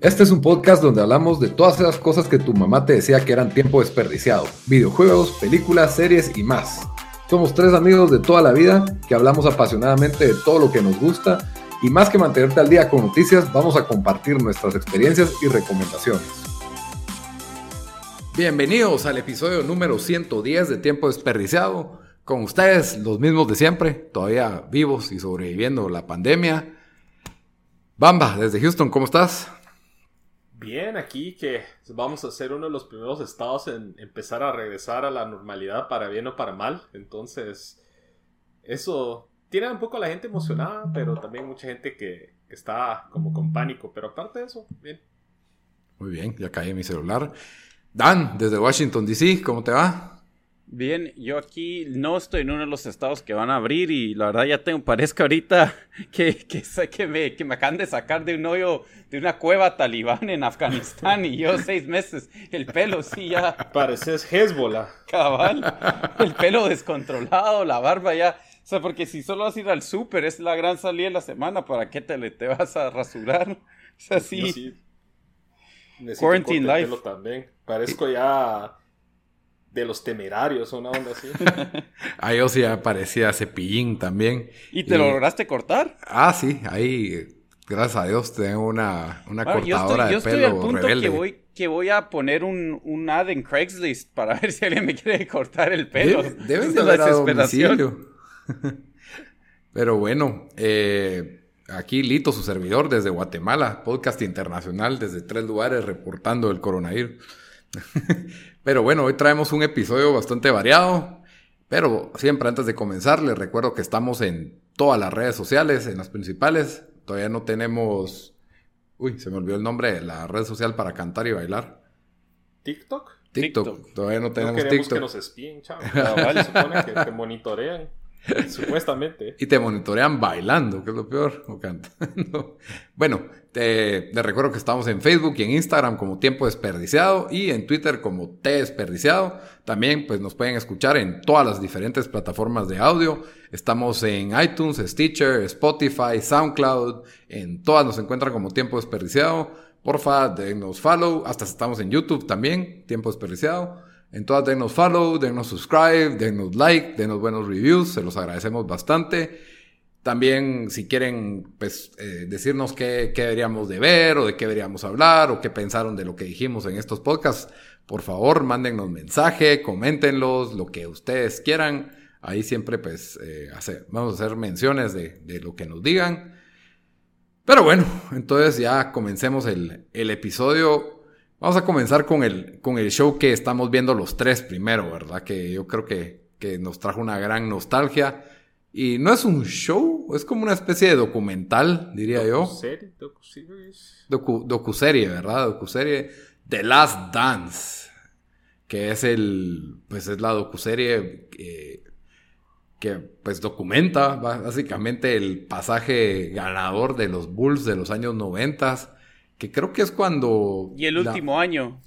Este es un podcast donde hablamos de todas esas cosas que tu mamá te decía que eran tiempo desperdiciado. Videojuegos, películas, series y más. Somos tres amigos de toda la vida que hablamos apasionadamente de todo lo que nos gusta y más que mantenerte al día con noticias, vamos a compartir nuestras experiencias y recomendaciones. Bienvenidos al episodio número 110 de Tiempo Desperdiciado. Con ustedes, los mismos de siempre, todavía vivos y sobreviviendo la pandemia. Bamba, desde Houston, ¿cómo estás? Bien, aquí que vamos a ser uno de los primeros estados en empezar a regresar a la normalidad para bien o para mal. Entonces, eso tiene un poco a la gente emocionada, pero también mucha gente que, está como con pánico. Pero aparte de eso, bien. Muy bien, ya caí en mi celular. Dan, desde Washington, D.C., ¿cómo te va? Bien, yo aquí no estoy en uno de los estados que van a abrir y la verdad ya tengo, parezco ahorita que, que, sé que, me, que me acaban de sacar de un hoyo, de una cueva talibán en Afganistán y yo seis meses, el pelo sí ya... Pareces Hezbollah. Cabal, el pelo descontrolado, la barba ya... O sea, porque si solo vas a ir al súper, es la gran salida de la semana, ¿para qué te, te vas a rasurar? O sea, sí. sí. Quarantine life. También. Parezco ya de los temerarios, una onda así. ahí o sea parecía cepillín también. ¿Y te lo lograste cortar? Ah, sí, ahí, gracias a Dios, tengo una, una cortadora yo estoy, de yo estoy al punto que voy, que voy a poner un, un, ad en Craigslist para ver si alguien me quiere cortar el pelo. Debe, de haber a domicilio. Pero bueno, eh, aquí Lito, su servidor, desde Guatemala, podcast internacional desde tres lugares reportando el coronavirus. Pero bueno, hoy traemos un episodio bastante variado. Pero siempre antes de comenzar, les recuerdo que estamos en todas las redes sociales, en las principales. Todavía no tenemos. Uy, se me olvidó el nombre de la red social para cantar y bailar. ¿TikTok? TikTok. Todavía no tenemos no TikTok. que nos espíen, chavo. Vale, supone que monitorean. Supuestamente. Y te monitorean bailando, que es lo peor, o cantando. Bueno, te, recuerdo que estamos en Facebook y en Instagram como Tiempo Desperdiciado y en Twitter como T Desperdiciado. También pues nos pueden escuchar en todas las diferentes plataformas de audio. Estamos en iTunes, Stitcher, Spotify, SoundCloud. En todas nos encuentran como Tiempo Desperdiciado. Porfa, denos follow. Hasta estamos en YouTube también, Tiempo Desperdiciado. En todas denos follow, denos subscribe, denos like, denos buenos reviews, se los agradecemos bastante. También si quieren pues, eh, decirnos qué, deberíamos de ver o de qué deberíamos hablar o qué pensaron de lo que dijimos en estos podcasts, por favor mándennos mensaje, coméntenlos, lo que ustedes quieran. Ahí siempre pues eh, vamos a hacer menciones de, lo que nos digan. Pero bueno, entonces ya comencemos el, el episodio. Vamos a comenzar con el, con el show que estamos viendo los tres primero, ¿verdad? Que yo creo que, nos trajo una gran nostalgia. Y no es un show, es como una especie de documental, diría yo. Docu docuserie, ¿verdad? Docuserie The Last Dance. Que es el. Pues es la docuserie que, que pues documenta básicamente el pasaje ganador de los Bulls de los años noventas que creo que es cuando... Y el último año.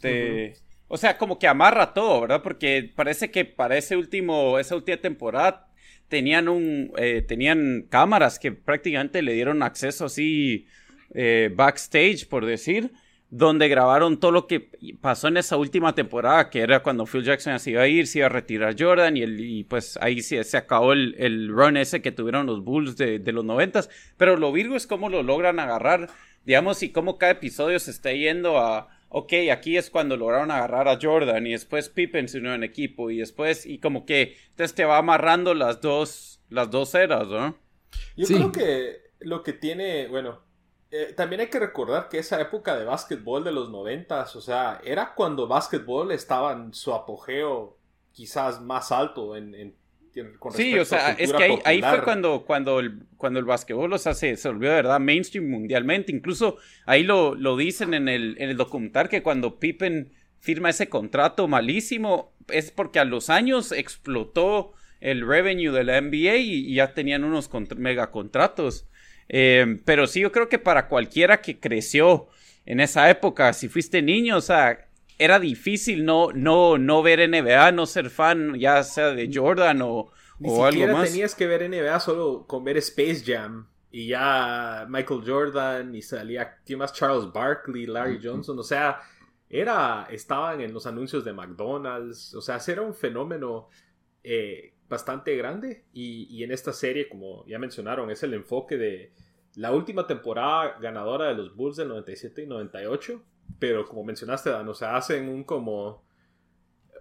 O sea, como que amarra todo, ¿verdad? Porque parece que para ese último, esa última temporada tenían un, eh, tenían cámaras que prácticamente le dieron acceso así eh, backstage, por decir, donde grabaron todo lo que pasó en esa última temporada, que era cuando Phil Jackson se iba a ir, se iba a retirar Jordan y, el, y pues ahí se, se acabó el, el, run ese que tuvieron los Bulls de, de los noventas. Pero lo virgo es cómo lo logran agarrar digamos, y cómo cada episodio se está yendo a, ok, aquí es cuando lograron agarrar a Jordan y después Pippen se unió en equipo y después, y como que, entonces te va amarrando las dos, las dos eras, ¿no? Yo creo que lo que tiene, bueno, eh, también hay que recordar que esa época de básquetbol de los noventas, o sea, era cuando básquetbol estaba en su apogeo quizás más alto en, en sí, o sea, es que ahí, fue cuando, cuando, el, cuando el basquetbol o sea, se, se volvió de verdad mainstream mundialmente. Incluso ahí lo, lo dicen en el, en el documental que cuando Pippen firma ese contrato malísimo es porque a los años explotó el revenue de la NBA y, ya tenían unos mega contratos. Eh, pero sí, yo creo que para cualquiera que creció en esa época, si fuiste niño, o sea, era difícil no, no, no ver NBA, no ser fan, ya sea de Jordan o, Ni o algo más. tenías que ver NBA solo con ver Space Jam. y ya Michael Jordan y salía, ¿quién más? Charles Barkley, Larry Johnson, o sea, era, estaban en los anuncios de McDonald's, o sea, era un fenómeno eh, bastante grande y, y, en esta serie, como ya mencionaron, es el enfoque de la última temporada ganadora de los Bulls del 97 y 98, pero como mencionaste, Dan, o sea, hacen un como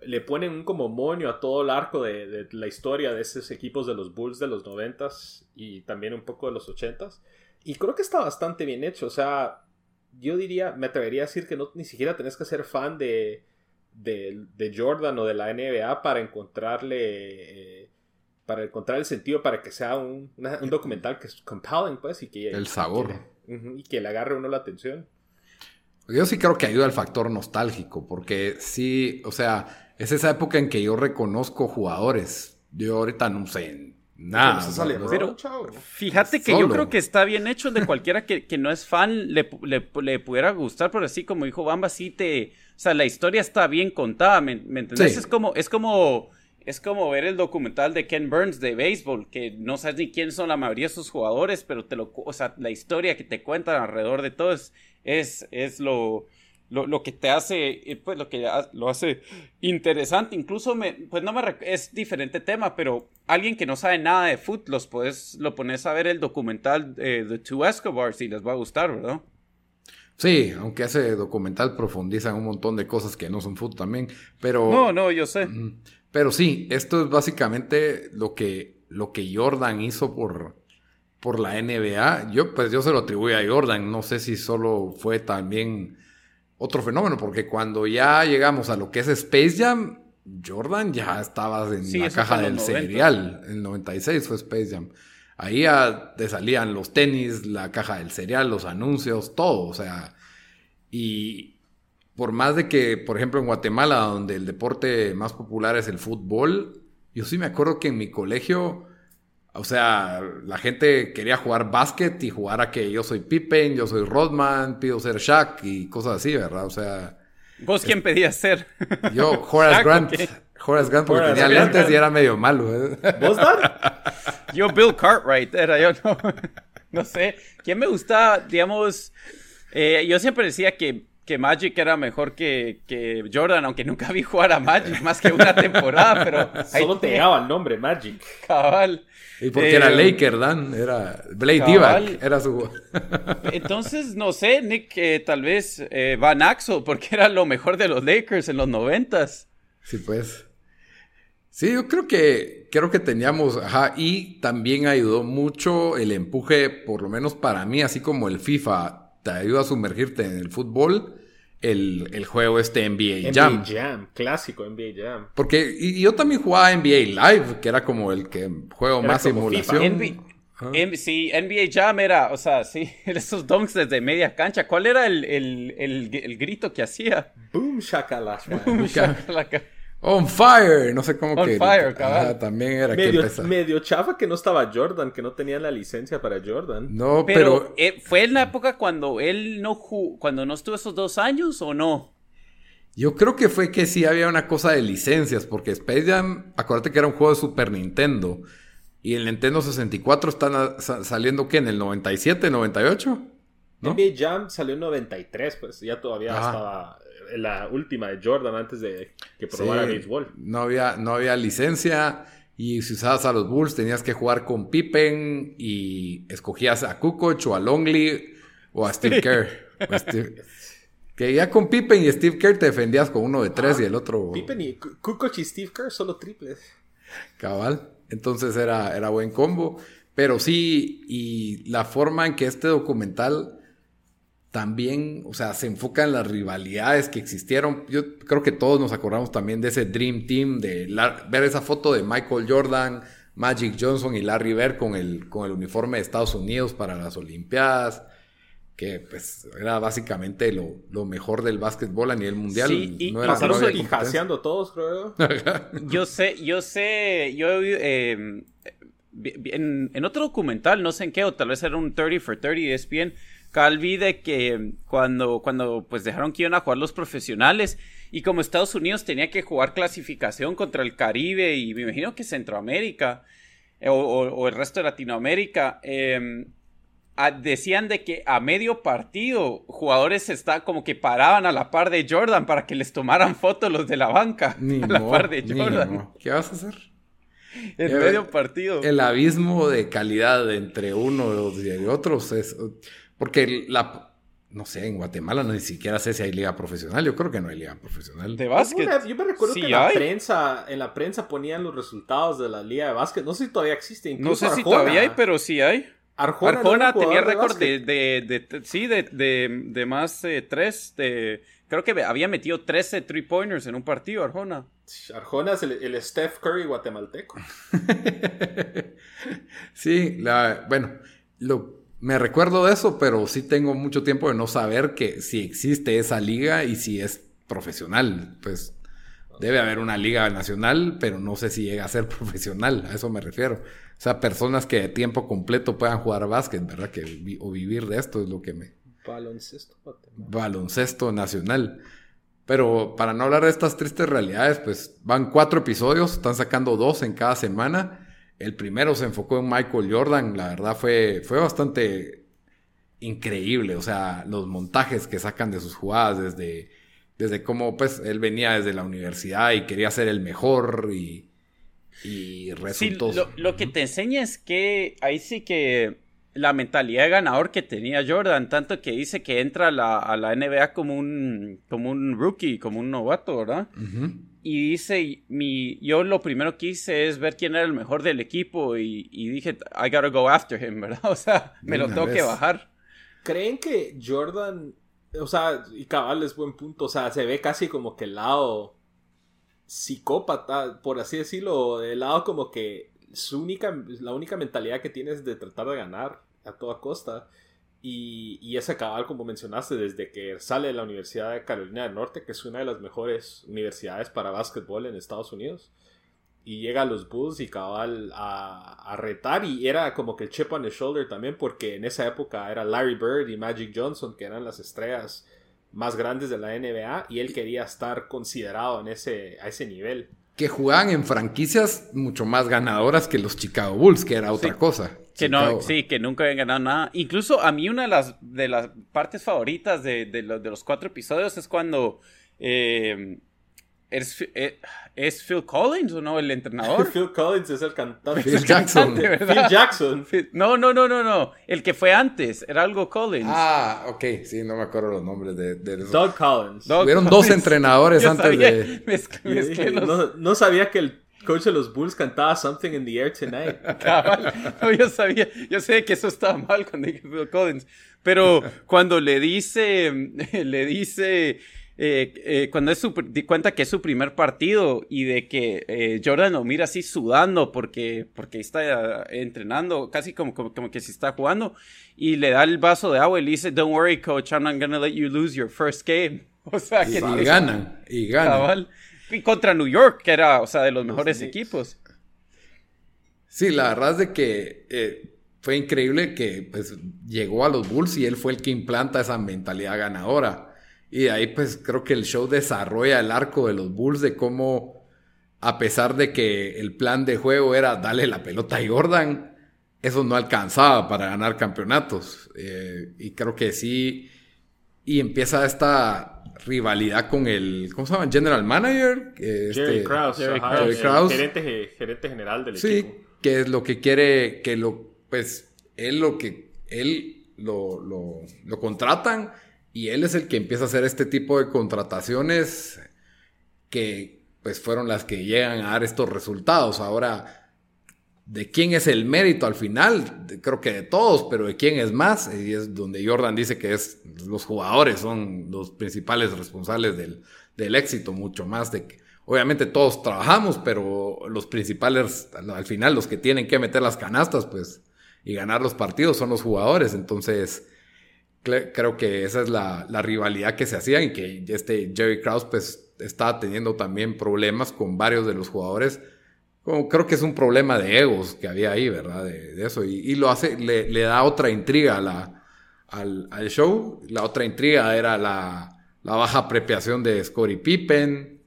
le ponen un como moño a todo el arco de, la historia de esos equipos de los Bulls de los 90 y también un poco de los 80s. Y creo que está bastante bien hecho. O sea, yo diría, me atrevería a decir que no ni siquiera tenés que ser fan de, de, Jordan o de la NBA para encontrarle. Eh, para encontrar el sentido para que sea un, documental que es compelling, pues, y que. El sabor. y que le agarre uno la atención. Yo sí creo que ayuda al factor nostálgico, porque sí, o sea, es esa época en que yo reconozco jugadores. Yo ahorita no sé nada. pero fíjate que yo creo que está bien hecho de cualquiera que, no es fan le, le, pudiera gustar, pero así como dijo Bamba, sí te... O sea, la historia está bien contada, ¿me, me entendés? Es como... Es como es como ver el documental de Ken Burns de béisbol, que no sabes ni quién son la mayoría de sus jugadores, pero te lo, o sea, la historia que te cuentan alrededor de todo es, es lo, lo, que te hace, eh, pues lo que lo hace interesante. Incluso, me, pues no me, es diferente tema, pero alguien que no sabe nada de foot, los puedes, lo pones a ver el documental de The Two Escobars y les va a gustar, ¿verdad? Sí, aunque ese documental profundiza en un montón de cosas que no son foot también, pero... No, no, yo sé. Pero sí, esto es básicamente lo que, lo que Jordan hizo por, por la NBA. Yo, pues yo se lo atribuyo a Jordan, no sé si solo fue también otro fenómeno, porque cuando ya llegamos a lo que es Space Jam, Jordan ya estaba en la caja del cereal. En el 96 fue Space Jam. Ahí ya te salían los tenis, la caja del cereal, los anuncios, todo. O sea, y por más de que, por ejemplo, en Guatemala, donde el deporte más popular es el fútbol, yo sí me acuerdo que en mi colegio o sea, la gente quería jugar básquet y jugar a que yo soy Pippen, yo soy Rodman, pido ser Shaq y cosas así, ¿verdad? O sea... ¿Vos quién pedías ser? Yo, Horace Grant. Horace Grant porque tenía lentes y era medio malo. ¿eh? ¿Vos, Dan? Yo, Bill Cartwright, era yo, no, no sé. ¿Quién me gusta, digamos... Eh, yo siempre decía que que Magic era mejor que, que, Jordan, aunque nunca vi jugar a Magic más que una temporada, pero... Solo te llegaba el nombre, Magic. Cabal. Y porque era eh, Laker, Dan, era Blade Divac, era su... Entonces, no sé, Nick, tal vez eh, Van Axel, porque era lo mejor de los Lakers en los noventas. Sí, pues. Sí, yo creo que, creo que teníamos, ajá, y también ayudó mucho el empuje, por lo menos para mí, así como el FIFA te ayuda a sumergirte en el fútbol, el, juego este NBA Jam. NBA Jam, clásico NBA Jam. Porque y, yo también jugaba NBA Live, que era como el que juego más simulación. NBA, sí, NBA Jam era, o sea, sí, esos dunks desde media cancha. ¿Cuál era el, el, grito que hacía? Boom shakalaka. Boom shakalaka. On fire, no sé cómo On que. fire, cabrón. también era medio, que medio chafa que no estaba Jordan, que no tenía la licencia para Jordan. No, pero. Eh, ¿Fue en la época cuando él no cuando no estuvo esos dos años o no? Yo creo que fue que sí había una cosa de licencias, porque Space Jam, acuérdate que era un juego de Super Nintendo. Y el Nintendo 64 están saliendo, ¿qué? ¿En el 97, 98? ¿No? NBA Jam salió en 93, pues ya todavía estaba la última de Jordan antes de que probara béisbol. No había, no había licencia y si usabas a los Bulls tenías que jugar con Pippen y escogías a Kukoc o a Longley o a Steve Kerr. que ya con Pippen y Steve Kerr te defendías con uno de tres y el otro... Pippen y Kukoc y Steve Kerr solo triples. Cabal. Entonces era, era buen combo. Pero sí, y la forma en que este documental también, o sea, se enfoca en las rivalidades que existieron. Yo creo que todos nos acordamos también de ese Dream Team, de ver esa foto de Michael Jordan, Magic Johnson y Larry Bird con el, con el uniforme de Estados Unidos para las Olimpiadas, que pues era básicamente lo, mejor del básquetbol a nivel mundial. Sí, y no era, pasaron todos, creo. yo sé, yo sé, yo eh, en, en, otro documental, no sé en qué, o tal vez era un 30 for 30 ESPN, Calvi de que cuando, cuando pues dejaron que iban a jugar los profesionales y como Estados Unidos tenía que jugar clasificación contra el Caribe y me imagino que Centroamérica eh, o, el resto de Latinoamérica, em, decían de que a medio partido jugadores está como que paraban a la par de Jordan para que les tomaran fotos los de la banca Ni a la mo- par de Jordan. ¿Qué vas a hacer? en Eh, medio partido. El abismo de calidad entre uno y otros es. Porque la. No sé, en Guatemala ni siquiera sé si hay liga profesional. Yo creo que no hay liga profesional. de básquet. Yo me recuerdo Sí que en la, prensa, en la prensa ponían los resultados de la liga de básquet. No sé si todavía existe. No Incluso sé si todavía hay, pero sí hay. Arjona, no tenía de récord de, básquet. de, de- sí, de, de, de más eh, tres. De, creo que había metido 13 three pointers en un partido, Arjona. Arjona es el, el Steph Curry guatemalteco. Sí, la, bueno, lo, me recuerdo de eso, pero sí tengo mucho tiempo de no saber que si existe esa liga y si es profesional. Pues debe haber una liga nacional, pero no sé si llega a ser profesional, a eso me refiero. O sea, personas que de tiempo completo puedan jugar básquet, ¿verdad? Que, vi- o vivir de esto es lo que me... Baloncesto baloncesto nacional. Pero para no hablar de estas tristes realidades, pues van cuatro episodios, están sacando dos en cada semana. El primero se enfocó en Michael Jordan, la verdad fue, fue bastante increíble, o sea, los montajes que sacan de sus jugadas desde, desde cómo pues él venía desde la universidad y quería ser el mejor y, y Sí, resultó... lo, lo que te enseña es que ahí sí que la mentalidad de ganador que tenía Jordan, tanto que dice que entra a la, a la NBA como un, como un rookie, como un novato, ¿verdad? Ujú. Y dice, mi, yo lo primero que hice es ver quién era el mejor del equipo y, y dije, I gotta go after him, ¿verdad? O sea, me lo tengo que bajar. ¿Creen que Jordan, o sea, y cabal es buen punto, o sea, se ve casi como que el lado psicópata, por así decirlo, el lado como que su única, la única mentalidad que tiene es de tratar de ganar a toda costa. Y, y ese cabal, como mencionaste, desde que sale de la Universidad de Carolina del Norte, que es una de las mejores universidades para básquetbol en Estados Unidos, y llega a los Bulls y cabal a, a retar y era como que el chip on the shoulder también porque en esa época era Larry Bird y Magic Johnson que eran las estrellas más grandes de la NBA y él quería estar considerado en ese, a ese nivel. Que jugaban en franquicias mucho más ganadoras que los Chicago Bulls, que era otra Sí. cosa. Que no, sí, que nunca habían ganado nada. Incluso a mí una de las, de las partes favoritas de, de los, de los cuatro episodios es cuando eh, es, eh, es Phil Collins o no, el entrenador. Phil Collins es el cantante. Phil Jackson. Phil. Jackson. No, no, no, no, no. El que fue antes, era algo Collins. Ah, ok, sí, no me acuerdo los nombres de, de esos. Doug Collins. Doug Hubieron Collins. dos entrenadores Yo antes sabía, de. mezclé- mezclé los- no, no sabía que el coach de los Bulls cantaba Something in the Air Tonight. Cabal. No, yo sabía, yo sé que eso estaba mal cuando dije Phil Collins, pero cuando le dice, le dice, eh, eh, cuando es su, di cuenta que es su primer partido y de que eh, Jordan lo mira así sudando porque, porque está eh, entrenando, casi como, como, como que si está jugando, y le da el vaso de agua y le dice, don't worry coach, I'm not gonna let you lose your first game. O sea, que Y ganan, y ganan. cabal. Y contra New York, que era, o sea, de los mejores equipos. Sí, la verdad es de que eh, fue increíble que pues, llegó a los Bulls y él fue el que implanta esa mentalidad ganadora. Y de ahí pues creo que el show desarrolla el arco de los Bulls de cómo, a pesar de que el plan de juego era darle la pelota a Jordan, eso no alcanzaba para ganar campeonatos. Eh, y creo que sí. Y empieza esta rivalidad con el, ¿cómo se llama? General Manager. eh, Jerry este- Krause, Jerry ajá, Krause. Krause. Gerente, ge- gerente general del Sí, equipo. que es lo que quiere, que lo, pues, él lo que, él lo, lo, lo contratan y él es el que empieza a hacer este tipo de contrataciones que, pues, fueron las que llegan a dar estos resultados. Ahora, ¿de quién es el mérito al final? Creo que de todos, pero ¿de quién es más? Y es donde Jordan dice que es, los jugadores son los principales responsables del, del éxito, mucho más de que, obviamente todos trabajamos, pero los principales, al, al final, los que tienen que meter las canastas, pues, y ganar los partidos son los jugadores. Entonces, creo que esa es la, la rivalidad que se hacía y que este Jerry Krause, pues, estaba teniendo también problemas con varios de los jugadores. Como creo que es un problema de egos que había ahí, ¿verdad? De, de eso. Y, y lo hace, le, le da otra intriga a la, al, al show. La otra intriga era la, la baja aprepiación de Scottie Pippen.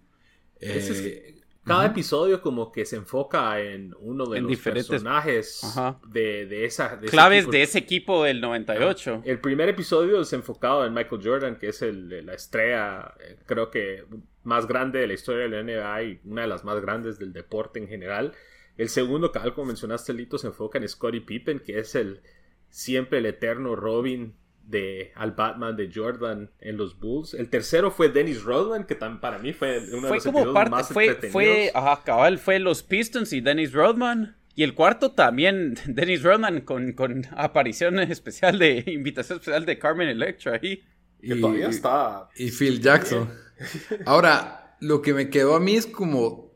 Eh, cada episodio como que se enfoca en uno de los personajes de, esa... Claves de ese equipo del 98. El primer episodio es enfocado en Michael Jordan, que es la estrella, eh, creo que más grande de la historia de la NBA y una de las más grandes del deporte en general. El segundo, tal como mencionaste, Lito, se enfoca en Scottie Pippen, que es el siempre el eterno Robin de al Batman de Jordan en los Bulls. El tercero fue Dennis Rodman, que también para mí fue uno de los como parte, más fue, fue, ajá, cabal, fue los Pistons y Dennis Rodman. Y el cuarto también, Dennis Rodman, con, con aparición especial de, invitación especial de Carmen Electra ahí. Que todavía está. Y Phil Jackson. Ahora, lo que me quedó a mí es como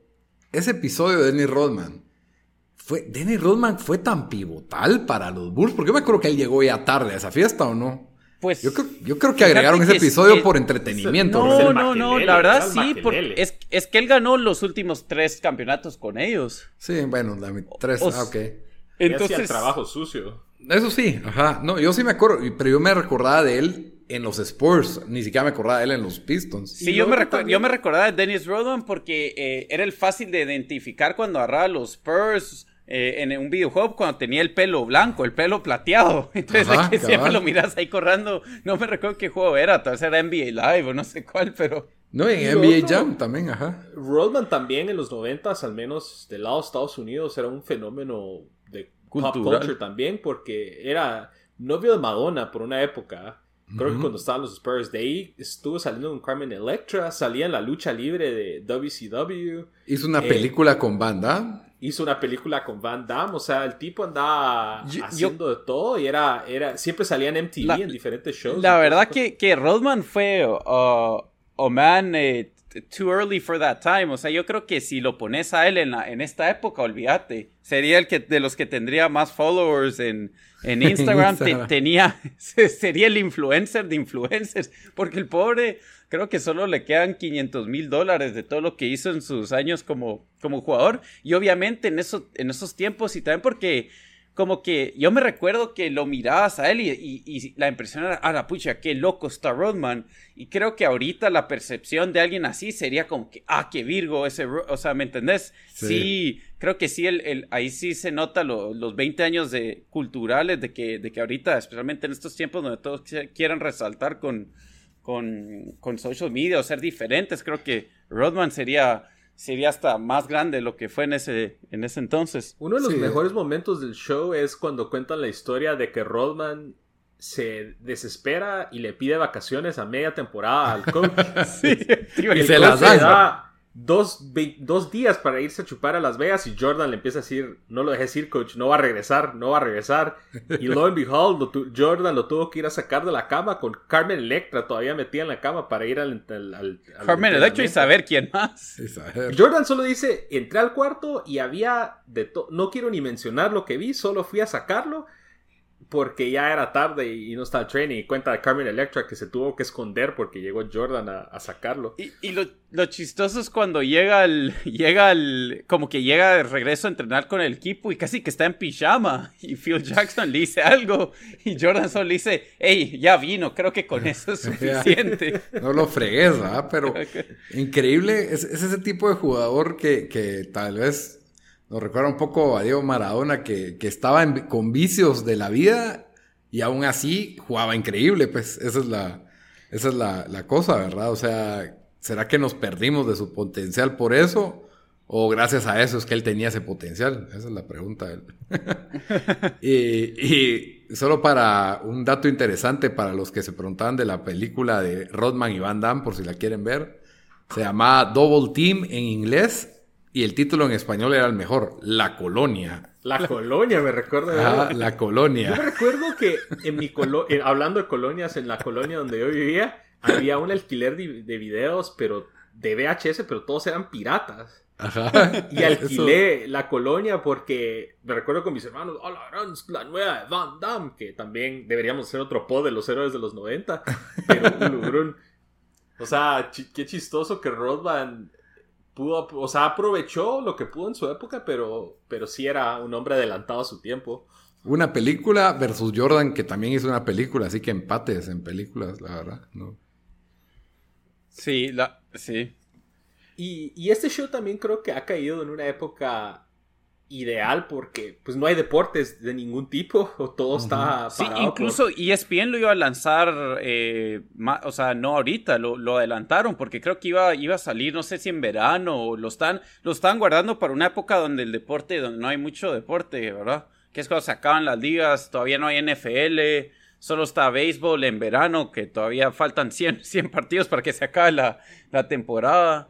ese episodio de Dennis Rodman fue, Dennis Rodman fue tan pivotal para los Bulls, porque yo me acuerdo que él llegó ya tarde a esa fiesta o no. Pues yo creo, yo creo que agregaron ese episodio por entretenimiento. No, no, no, la verdad sí, porque es, es, que él ganó los últimos tres campeonatos con ellos. Sí, bueno, la, tres, ah, ok. Entonces, el trabajo sucio. Eso sí, ajá. No, yo sí me acuerdo, pero yo me recordaba de él en los Spurs, ni siquiera me acordaba de él en los Pistons. Sí, yo me, yo me recordaba de Dennis Rodman porque eh, era el fácil de identificar cuando agarraba los Spurs eh, en un videojuego cuando tenía el pelo blanco, el pelo plateado. Entonces que siempre lo miras ahí corriendo. No me recuerdo qué juego era, tal vez era NBA Live o no sé cuál, pero. No, en NBA Jam también, ajá. Rodman también en los noventas, al menos del lado de Estados Unidos, era un fenómeno de pop culture también, porque era novio de Madonna por una época. Creo que cuando estaban los Spurs, de ahí estuvo saliendo un Carmen Electra, salía en la lucha libre de WCW. Hizo una eh, película con banda hizo una película con Van Damme, o sea, el tipo andaba haciendo de todo y era, era siempre salía en MTV en diferentes shows. La verdad que, que Rodman fue, oh man, eh, too early for that time, o sea, yo creo que si lo pones a él en, en esta época, olvídate, sería el que de los que tendría más followers en, en Instagram, tenía, sería el influencer de influencers, porque el pobre creo que solo le quedan 500 mil dólares de todo lo que hizo en sus años como, como jugador. Y obviamente en, eso, en esos tiempos y también porque como que yo me recuerdo que lo mirabas a él y, la impresión era, ah, la pucha, qué loco está Rodman. Y creo que ahorita la percepción de alguien así sería como que, ah, qué Virgo ese, o sea, ¿me entendés? Sí, creo que sí, el, el, ahí sí se nota los 20 años de culturales de que, de que ahorita, especialmente en estos tiempos donde todos quieren resaltar con, con, con social media o ser diferentes. Creo que Rodman sería, sería hasta más grande de lo que fue en ese, en ese entonces. Uno de los mejores momentos del show es cuando cuentan la historia de que Rodman se desespera y le pide vacaciones a media temporada al coach. y, se las da dos, dos, días para irse a chupar a Las Vegas y Jordan le empieza a decir, no lo dejes ir, coach, no va a regresar, no va a regresar. Y lo and behold, Jordan lo tuvo que ir a sacar de la cama con Carmen Electra todavía metida en la cama para ir al... Carmen Electra y saber quién más. Jordan solo dice, entré al cuarto y había de todo, no quiero ni mencionar lo que vi, solo fui a sacarlo porque ya era tarde y no estaba el training. Y cuenta de Carmen Electra que se tuvo que esconder porque llegó Jordan a, sacarlo. Y, lo, lo, chistoso es cuando llega el, llega el, como que llega de regreso a entrenar con el equipo y casi que está en pijama. Y Phil Jackson le dice algo y Jordan solo le dice, hey, ya vino, creo que con eso es suficiente. no lo fregues, ¿verdad? Pero increíble, es, ese tipo de jugador que, que tal vez nos recuerda un poco a Diego Maradona que, estaba con vicios de la vida y aún así jugaba increíble, pues esa es la, esa es la, cosa, ¿verdad? O sea, ¿será que nos perdimos de su potencial por eso? ¿O gracias a eso es que él tenía ese potencial? Esa es la pregunta. y, y, solo para un dato interesante para los que se preguntaban de la película de Rodman y Van Damme, por si la quieren ver, se llamaba Double Team en inglés y el título en español era el mejor, La Colonia. La, Colonia, me recuerdo. Ah, La Colonia. Yo me recuerdo que en mi colonia, hablando de colonias, en la colonia donde yo vivía, había un alquiler de, videos, pero de VHS, pero todos eran piratas. Ajá. Y alquilé la colonia porque me recuerdo con mis hermanos, oh, la, la nueva de Van Damme, que también deberíamos hacer otro pod de los héroes de los 90, pero un O sea, qué chistoso que Rodman pudo, o sea, aprovechó lo que pudo en su época, pero, pero sí era un hombre adelantado a su tiempo. Una película versus Jordan, que también hizo una película, así que empates en películas, la verdad, ¿no? Sí, la, sí. Y, y este show también creo que ha caído en una época ideal porque pues no hay deportes de ningún tipo o todo está sí incluso ESPN lo iba a lanzar eh, o sea no ahorita lo, lo, adelantaron porque creo que iba, iba a salir no sé si en verano o lo están lo están guardando para una época donde el deporte donde no hay mucho deporte verdad que es cuando se acaban las ligas todavía no hay NFL solo está béisbol en verano que todavía faltan 100, 100 partidos para que se acabe la, la temporada.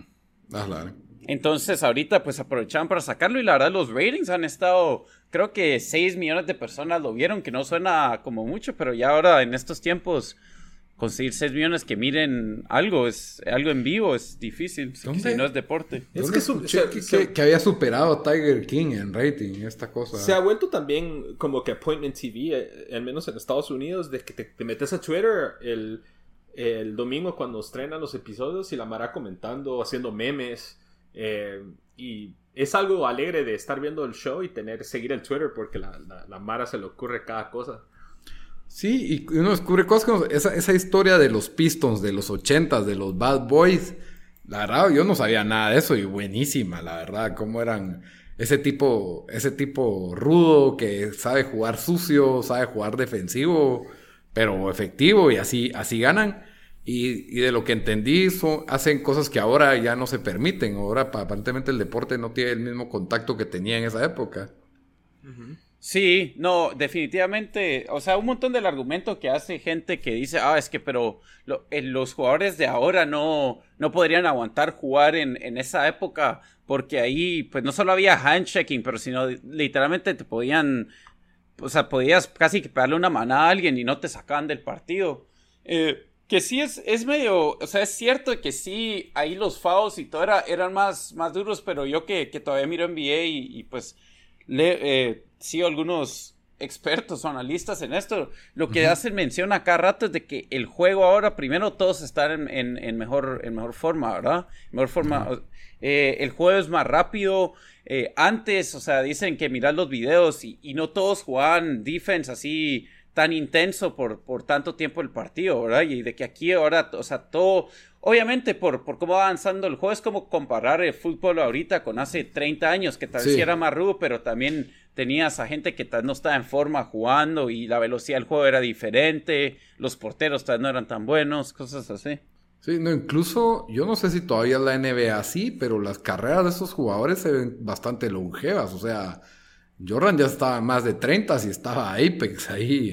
Ah, claro. Entonces ahorita pues aprovechaban para sacarlo y la verdad los ratings han estado, creo que 6 millones de personas lo vieron, que no suena como mucho, pero ya ahora en estos tiempos conseguir 6 millones que miren algo, es algo en vivo, es difícil, si no es deporte. Es que, que, había superado a Tiger King en rating, esta cosa. Se ha vuelto también como que Appointment TV, eh, al menos en Estados Unidos, de que te, metes a Twitter el, el domingo cuando estrenan los episodios y la Mara comentando, haciendo memes. Eh, y es algo alegre de estar viendo el show y tener seguir el Twitter porque la, la, Mara se le ocurre cada cosa. Sí, y uno descubre cosas como esa, esa historia de los Pistons de los ochentas, de los Bad Boys. La verdad, yo no sabía nada de eso y buenísima, la verdad, cómo eran ese tipo, ese tipo rudo que sabe jugar sucio, sabe jugar defensivo, pero efectivo y así, así ganan. Y, de lo que entendí, hacen cosas que ahora ya no se permiten. Ahora aparentemente el deporte no tiene el mismo contacto que tenía en esa época. Sí, no, definitivamente, o sea, un montón del argumento que hace gente que dice, ah, es que pero eh, los jugadores de ahora no, no podrían aguantar jugar en, en, esa época porque ahí, pues no solo había handshaking, pero sino literalmente te podían, o sea, podías casi que pegarle una manada a alguien y no te sacaban del partido. Eh, que sí es, es medio, o sea, es cierto que sí, ahí los fouls y todo era, eran más, más duros, pero yo que, que todavía miro NBA y, y pues le, eh, sí algunos expertos o analistas en esto, lo que hacen mención acá rato es de que el juego ahora, primero todos están en, en, mejor, en mejor forma, ¿verdad? Mejor forma, eh, el juego es más rápido, eh, antes, o sea, dicen que mirar los videos y, y no todos jugaban defense así tan intenso por, por tanto tiempo el partido, ¿verdad? Y de que aquí ahora, o sea, todo, obviamente por, por cómo va avanzando el juego, es como comparar el fútbol ahorita con hace 30 años, que tal vez era más rudo, pero también tenías a gente que tal no estaba en forma jugando y la velocidad del juego era diferente, los porteros tal no eran tan buenos, cosas así. Sí, no, incluso yo no sé si todavía la NBA así, pero las carreras de esos jugadores se ven bastante longevas, o sea, Jordan ya estaba más de 30 y estaba Apex ahí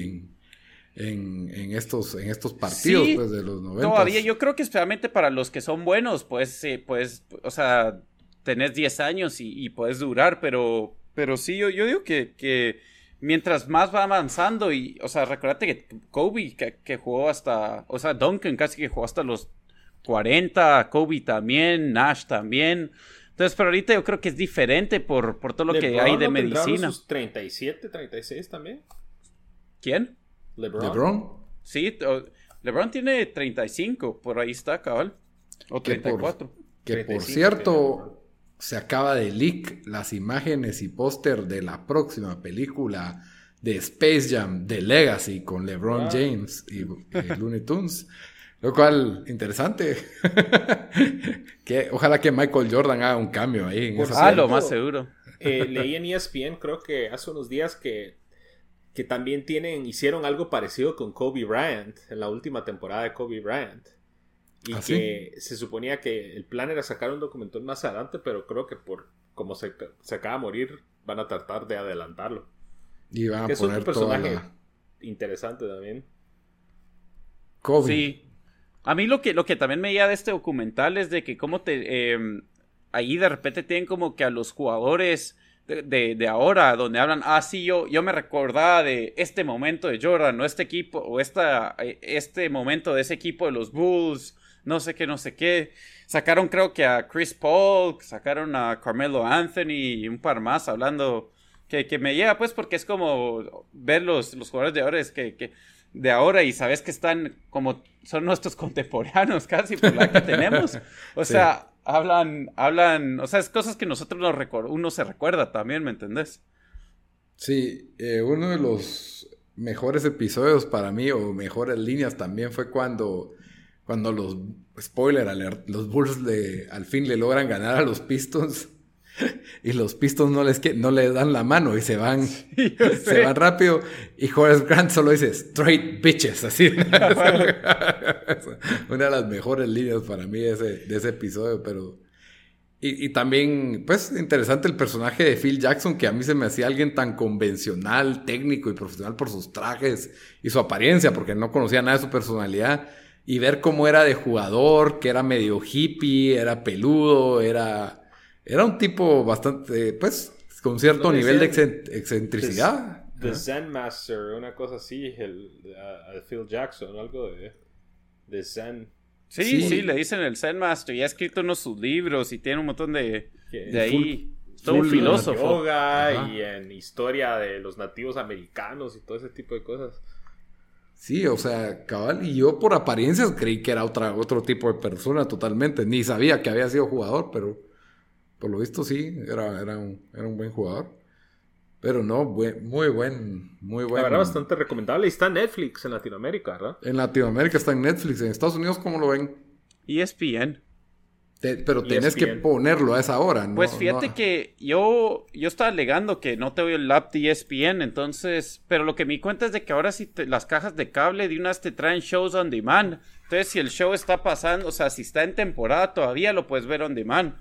en, en, estos, en estos partidos pues, de los 90. Todavía, yo creo que especialmente para los que son buenos, pues, pues, o sea, tenés 10 años y, puedes durar, pero, pero sí, yo, yo digo que, que mientras más va avanzando y, o sea, recuérdate que Kobe que, que, jugó hasta, o sea, Duncan casi que jugó hasta los 40, Kobe también, Nash también. Entonces, pero ahorita yo creo que es diferente por, por todo lo que hay de medicina. sus 37, 36 también? ¿Quién? LeBron. LeBron. Sí, LeBron tiene 35, por ahí está, cabal. O 34. Que por, cierto, se acaba de leak las imágenes y póster de la próxima película de Space Jam, The Legacy, con LeBron ah. James y, y Looney Tunes. Lo cual, interesante. que, ojalá que Michael Jordan haga un cambio ahí. En esa ah, lo más seguro. Eh, leí en ESPN, creo que hace unos días que, que también tienen, hicieron algo parecido con Kobe Bryant en la última temporada de Kobe Bryant. Y ¿Ah, que se suponía que el plan era sacar un documental más adelante, pero creo que por como se, se acaba de morir, van a tratar de adelantarlo. Y van a poner es un personaje interesante también. Kobe. Sí, a mí lo que, lo que también me llega de este documental es de que como te... Eh, ahí de repente tienen como que a los jugadores de, de, ahora, donde hablan, ah, sí, yo, yo me recordaba de este momento de Jordan, o este equipo, o esta, eh, este momento de ese equipo de los Bulls, no sé qué, no sé qué. Sacaron creo que a Chris Paul, sacaron a Carmelo Anthony y un par más hablando, que, que me llega pues porque es como ver los, los jugadores de ahora, es que, que de ahora y sabes que están como son nuestros contemporáneos casi por la que tenemos. O sea, hablan, hablan, o sea, es cosas que nosotros nos uno se recuerda también, ¿me entendés? Sí, eh, uno de los mejores episodios para mí o mejores líneas también fue cuando cuando los, spoiler alert, los Bulls le, al fin le logran ganar a los Pistons y los Pistons no les, no dan la mano y se van, se van rápido. Y Horace Grant solo dice straight bitches, así. Una de las mejores líneas para mí de ese, de ese episodio, pero... Y, y, también, pues, interesante el personaje de Phil Jackson, que a mí se me hacía alguien tan convencional, técnico y profesional por sus trajes y su apariencia, porque no conocía nada de su personalidad. Y ver cómo era de jugador, que era medio hippie, era peludo, era era un tipo bastante, pues, con cierto nivel de excentricidad. The, Zen Master, una cosa así, el, Phil Jackson, algo de, de Zen. Sí, sí, le dicen el Zen Master y ha escrito unos sus libros y tiene un montón de, de ahí. todo un filósofo. yoga y en historia de los nativos americanos y todo ese tipo de cosas. Sí, o sea, cabal, y yo por apariencias creí que era otra, otro tipo de persona totalmente. Ni sabía que había sido jugador, pero por lo visto sí, era, era, un, era un buen jugador. Pero no, muy buen, muy buen. La verdad, bastante recomendable. Y está en Netflix en Latinoamérica, ¿verdad? En Latinoamérica está en Netflix. En Estados Unidos, ¿cómo lo ven? ESPN. pero tenés que ponerlo a esa hora, ¿no? Pues fíjate que yo, yo estaba alegando que no te doy el app de ESPN, entonces, pero lo que me di cuenta es de que ahora sí las cajas de cable de unas te traen shows on demand. Entonces, si el show está pasando, o sea, si está en temporada todavía lo puedes ver on demand.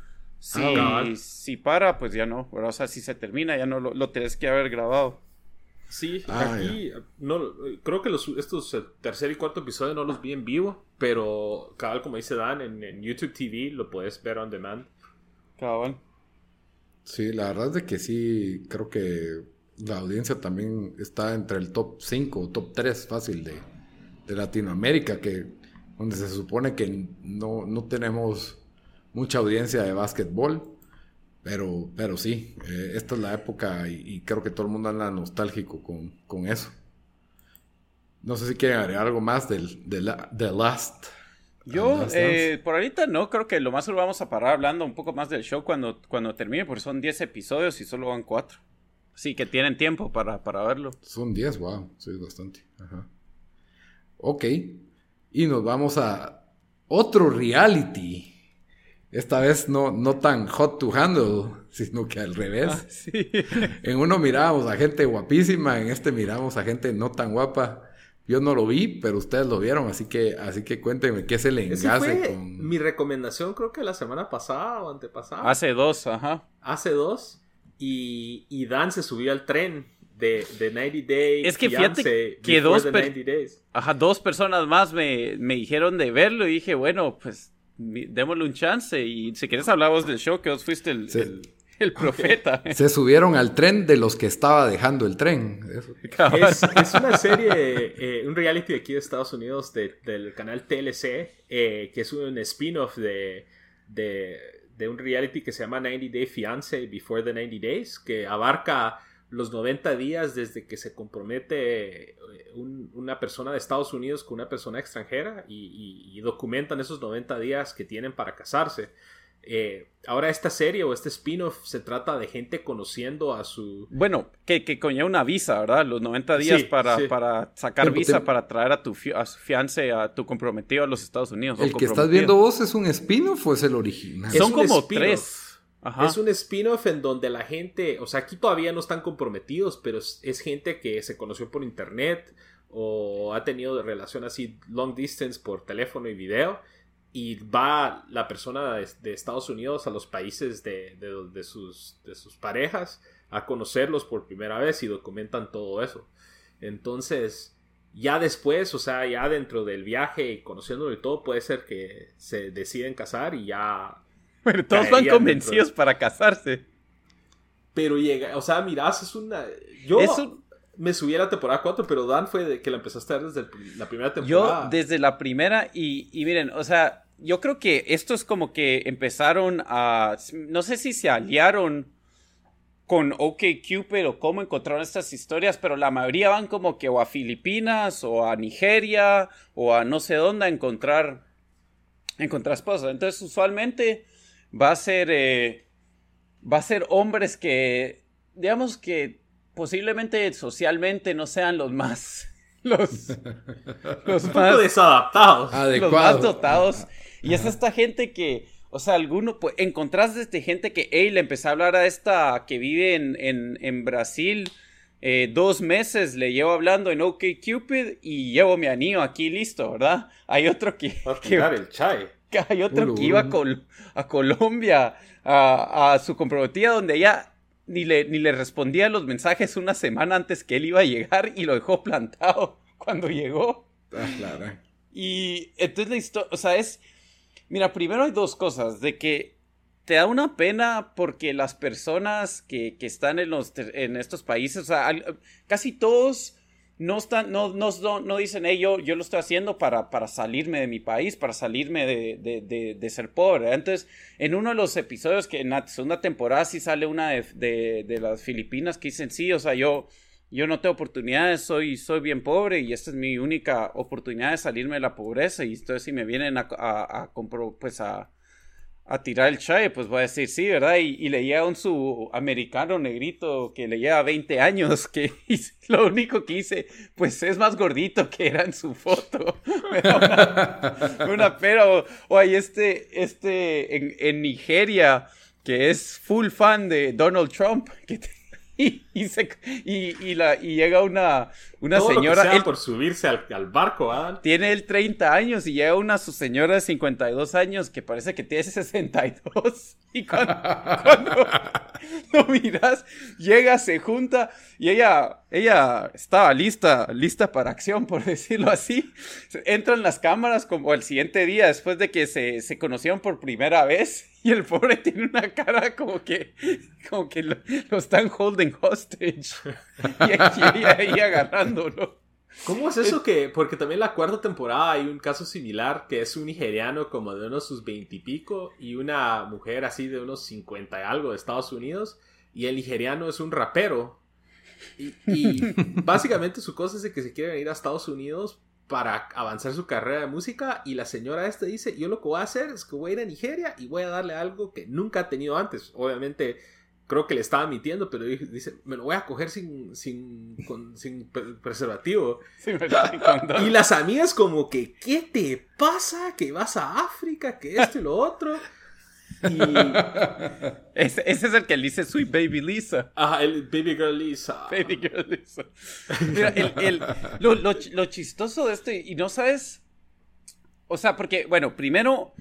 Si, ah, si para, pues ya no. O sea, si se termina, ya no lo, lo tenés que haber grabado. Sí, ah, aquí no, creo que los, estos tercer y cuarto episodio no los vi en vivo, pero cabal, como dice Dan, en, YouTube TV lo puedes ver on demand. Cabal. Sí, la verdad es de que sí, creo que la audiencia también está entre el top 5 o top 3 fácil de, de Latinoamérica, que donde se supone que no, no tenemos mucha audiencia de básquetbol. Pero, pero sí, eh, esta es la época y, creo que todo el mundo anda nostálgico con, eso. No sé si quieren agregar algo más del, de la, Last. Yo, eh, por ahorita no, creo que lo más lo vamos a parar hablando un poco más del show cuando, cuando termine, porque son 10 episodios y solo van 4. Sí, que tienen tiempo para, para verlo. Son 10, wow, sí, bastante. Ajá. Ok, y nos vamos a otro reality. Esta vez no, no tan hot to handle, sino que al revés. Ah, en uno mirábamos a gente guapísima, en este miramos a gente no tan guapa. Yo no lo vi, pero ustedes lo vieron, así que, así que cuéntenme qué es el enlace con. Mi recomendación, creo que la semana pasada o antepasada. Hace dos, ajá. Hace dos. Y, y Dan se subió al tren de, de 90 Days. Es que fíjate que dos, Ajá, dos personas más me, me dijeron de verlo y dije, bueno, pues démosle un chance. Y si quieres hablamos del show, que vos fuiste el, el, profeta. Se subieron al tren de los que estaba dejando el tren. Es, es, una serie, eh, un reality aquí de Estados Unidos del canal TLC, eh, que es un spin-off de, de, de un reality que se llama 90 Day Fiance Before the 90 Days, que abarca los 90 días desde que se compromete eh, una persona de Estados Unidos con una persona extranjera y, documentan esos 90 días que tienen para casarse. Eh, ahora esta serie o este spin-off se trata de gente conociendo a su... Bueno, que, que conlleva una visa, ¿verdad? Los 90 días para, para sacar visa, para traer a tu a fiance, a tu comprometido a los Estados Unidos. ¿El que estás viendo vos es un spin-off o es el original? Son como tres. Es un spin-off en donde la gente, o sea, aquí todavía no están comprometidos, pero es, gente que se conoció por internet o ha tenido relación así long distance por teléfono y video y va la persona de, Estados Unidos a los países de, sus, de sus parejas a conocerlos por primera vez y documentan todo eso. Entonces, ya después, o sea, ya dentro del viaje y conociéndolo y todo, puede ser que se deciden casar y ya pero todos van convencidos para casarse. Pero llega, o sea, mirás, es una. Yo me subí a la temporada 4, pero Dan fue de que la empezaste a ver desde la primera temporada. Yo desde la primera, y, miren, o sea, yo creo que esto es como que empezaron a. No sé si se aliaron con OkCupid o cómo encontraron estas historias, pero la mayoría van como que o a Filipinas o a Nigeria o a no sé dónde a encontrar, encontrar esposas. Entonces, usualmente va a ser, eh, va a ser hombres que, digamos que posiblemente socialmente no sean los más, los, los Un poco más, desadaptados. los más dotados. Y es esta gente que, o sea, alguno, pues, encontrás desde gente que, hey, le empecé a hablar a esta que vive en, en, en Brasil. eh, dos meses le llevo hablando en OkCupid y llevo mi anillo aquí listo, ¿verdad? Hay otro que, Va a que, tirar el chai. Que hay otro que iba a, ulu. Col- a Colombia a, a su comprometida donde ella ni le, ni le respondía los mensajes una semana antes que él iba a llegar y lo dejó plantado cuando llegó. Ah, claro. Y entonces la historia, o sea, es, mira, primero hay dos cosas, de que te da una pena porque las personas que, que están en, los, en estos países, o sea, casi todos no están, no, no, no, dicen, hey, yo, yo lo estoy haciendo para, para salirme de mi país, para salirme de, de, de, ser pobre. Entonces, en uno de los episodios que en la segunda temporada sí sale una de, las Filipinas que dicen, sí, o sea, yo, yo no tengo oportunidades, soy, soy bien pobre y esta es mi única oportunidad de salirme de la pobreza. Y entonces si me vienen a, a, a pues a, a tirar el chai, pues voy a decir sí, ¿verdad? Y, y le llega un su americano negrito que le lleva 20 años, que lo único que hice, pues es más gordito que era en su foto. Una, una pena. O, o hay este, este en, en Nigeria, que es full fan de Donald Trump, que te- y, y, se- y, y la, y llega una, una Todo señora. Lo que sea él- por subirse al, al barco, Adam. tiene él 30 años y llega una su señora de 52 años que parece que tiene 62. Y cuando, cuando lo miras, llega, se junta y ella, ella estaba lista, lista para acción, por decirlo así. Entran las cámaras como el siguiente día después de que se, se conocieron por primera vez. Y el pobre tiene una cara como que, como que lo, están holding hostage. Y ella ahí agarrándolo. ¿Cómo es eso que.? Porque también en la cuarta temporada hay un caso similar que es un nigeriano como de unos sus veintipico y, una mujer así de unos cincuenta y algo de Estados Unidos. Y el nigeriano es un rapero. Y, y básicamente su cosa es de que se quiere ir a Estados Unidos para avanzar su carrera de música. Y la señora esta dice: Yo lo que voy a hacer es que voy a ir a Nigeria y voy a darle algo que nunca ha tenido antes. Obviamente creo que le estaba mintiendo, pero dice, me lo voy a coger sin, sin, con- sin pre- preservativo. Sí, Y las amigas como que, ¿qué te pasa? Que vas a África, que esto y lo otro. Y Ese, ese es el que le dice Sweet Baby Lisa. ajá, el Baby Girl Lisa. Baby Girl Lisa. Mira, el, el- lo, lo lo chistoso de esto, y no sabes. O sea, porque, bueno, primero.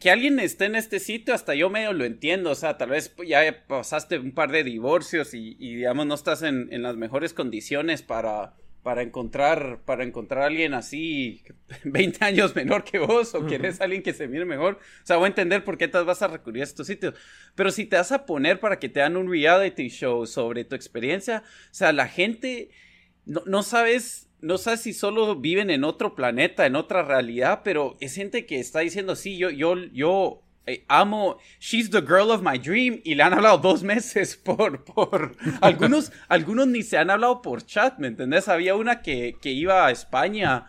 Que alguien esté en este sitio, hasta yo medio lo entiendo. O sea, tal vez ya pasaste un par de divorcios y, y, digamos, no estás en, en las mejores condiciones para, para encontrar para encontrar a alguien así 20 años menor que vos o querés a alguien que se mire mejor. O sea, voy a entender por qué te vas a recurrir a estos sitios. Pero si te vas a poner para que te dan un reality show sobre tu experiencia, o sea, la gente no, no sabes no sabes si solo viven en otro planeta, en otra realidad, pero es gente que está diciendo, sí, yo, yo, yo amo, she's the girl of my dream, y le han hablado dos meses por, por, algunos, algunos ni se han hablado por chat, ¿me entendés? Había una que, que iba a España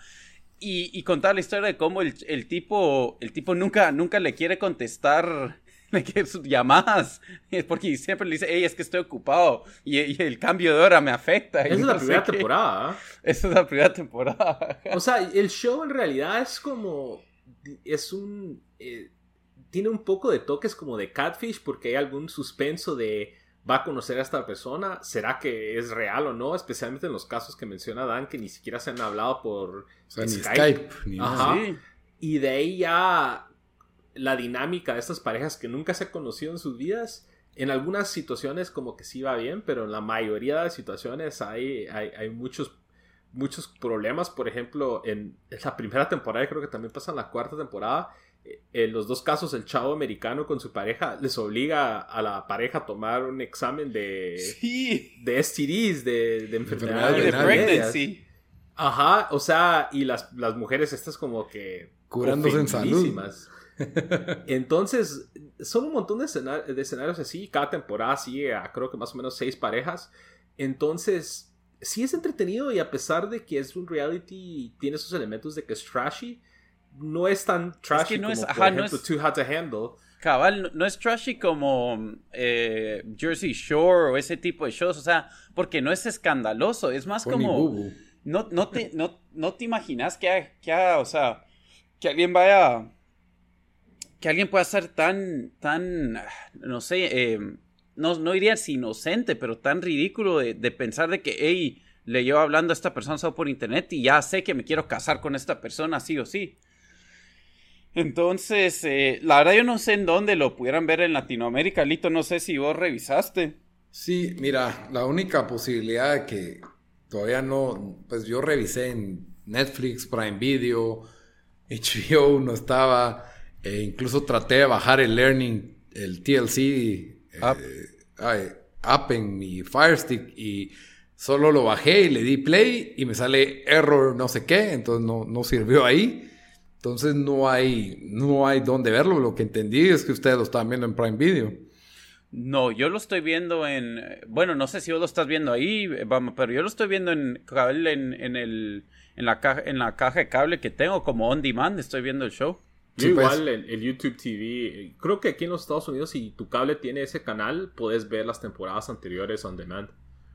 y, y contaba la historia de cómo el, el tipo, el tipo nunca, nunca le quiere contestar le quiere sus llamadas, porque siempre le dice, hey, es que estoy ocupado, y, y el cambio de hora me afecta. Esa es la primera qué. temporada. ¿ah? Esa es la primera temporada. O sea, el show en realidad es como. Es un. eh, tiene un poco de toques como de catfish porque hay algún suspenso de. Va a conocer a esta persona. ¿Será que es real o no? Especialmente en los casos que menciona Dan, que ni siquiera se han hablado por O sea, ni Skype. Ni Ajá. Sí. Y de ahí ya la dinámica de estas parejas que nunca se han conocido en sus vidas. En algunas situaciones como que sí va bien, pero en la mayoría de situaciones hay, hay, hay muchos, muchos problemas. Por ejemplo, en, en la primera temporada, y creo que también pasa en la cuarta temporada, en los dos casos el chavo americano con su pareja les obliga a la pareja a tomar un examen de, Sí. de STDs, de, de enfermedades de pregnancy. Ajá, o sea, y las, las mujeres estas como que... Curándose en salud. Entonces, son un montón de, escena- de escenarios así. Cada temporada sigue a creo que más o menos seis parejas. Entonces, sí es entretenido y a pesar de que es un reality tiene esos elementos de que es trashy, no es tan trashy no como, es- por ajá, no es- Too Hot to Handle. Cabal, no, es trashy como eh, Jersey Shore o ese tipo de shows, o sea, porque no es escandaloso, es más como... No, no, te, no, no te imaginas que, que, o sea, que alguien vaya, que alguien pueda ser tan, tan, no sé, eh, no, no diría inocente, pero tan ridículo de, pensar de que, hey, le llevo hablando a esta persona solo por internet y ya sé que me quiero casar con esta persona, sí o sí. Entonces, eh, la verdad yo no sé en dónde lo pudieran ver en Latinoamérica, Lito, no sé si vos revisaste. Sí, mira, la única posibilidad de que todavía no, pues yo revisé en Netflix, Prime Video, HBO no estaba, e incluso traté de bajar el Learning, el TLC eh, app en mi Fire Stick y solo lo bajé y le di play y me sale error no sé qué, entonces no, no sirvió ahí. Entonces no hay, no hay dónde verlo. Lo que entendí es que ustedes lo están viendo en Prime Video. No, yo lo estoy viendo en. Bueno, no sé si vos lo estás viendo ahí, vamos, pero yo lo estoy viendo en en, en, el, en, la caja, en la caja de cable que tengo, como on demand, estoy viendo el show. Yo pues. igual el, el, YouTube TV, creo que aquí en los Estados Unidos, si tu cable tiene ese canal, puedes ver las temporadas anteriores on demand.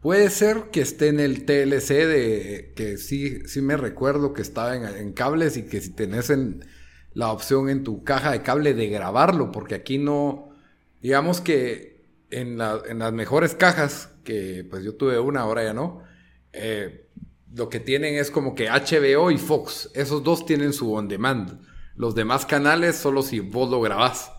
Puede ser que esté en el TLC de que sí, sí me recuerdo que estaba en, cables y que si tenés en la opción en tu caja de cable de grabarlo, porque aquí no, digamos que en, las mejores cajas, que pues yo tuve una, ahora ya no, eh, lo que tienen es como que HBO y Fox, esos dos tienen su on demand. Los demás canales solo si vos lo grabás.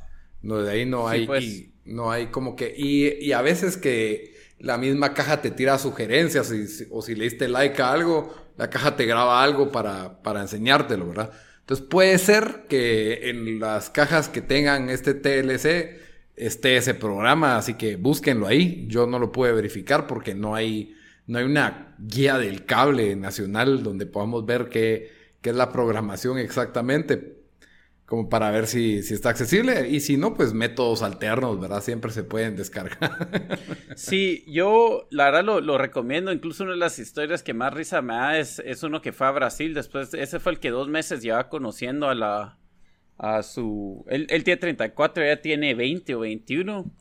No, de ahí no hay, pues. no hay como que, y a veces que la misma caja te tira sugerencias o si le diste like a algo, la caja te graba algo para, para enseñártelo, ¿verdad? Entonces puede ser que en las cajas que tengan este TLC esté ese programa, así que búsquenlo ahí. Yo no lo pude verificar porque no hay, no hay una guía del cable nacional donde podamos ver qué, qué es la programación exactamente como para ver si, si, está accesible. Y si no, pues métodos alternos, ¿verdad? Siempre se pueden descargar. Sí, yo la verdad lo, lo, recomiendo. Incluso una de las historias que más risa me da es, es uno que fue a Brasil. Después, ese fue el que dos meses lleva conociendo a la... A su... Él, él tiene 34, ella tiene 20 o 21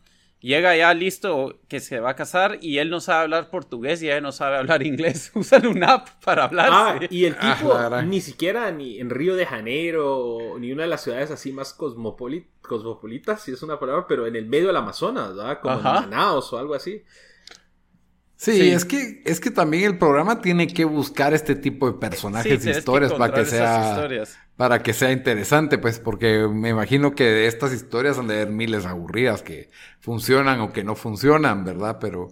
llega ya listo que se va a casar y él no sabe hablar portugués y ella no sabe hablar inglés. Usan una app para hablar. Ah, y el tipo ah, ni siquiera ni en Río de Janeiro ni una de las ciudades así más cosmopolitas, si es una palabra, pero en el medio del Amazonas, ¿verdad? Como en Manaos o algo así. Sí, Es, que, es que también el programa tiene que buscar este tipo de personajes y historias para que sea para que sea interesante, pues, porque me imagino que de estas historias han de haber miles aburridas que funcionan o que no funcionan, ¿verdad? Pero,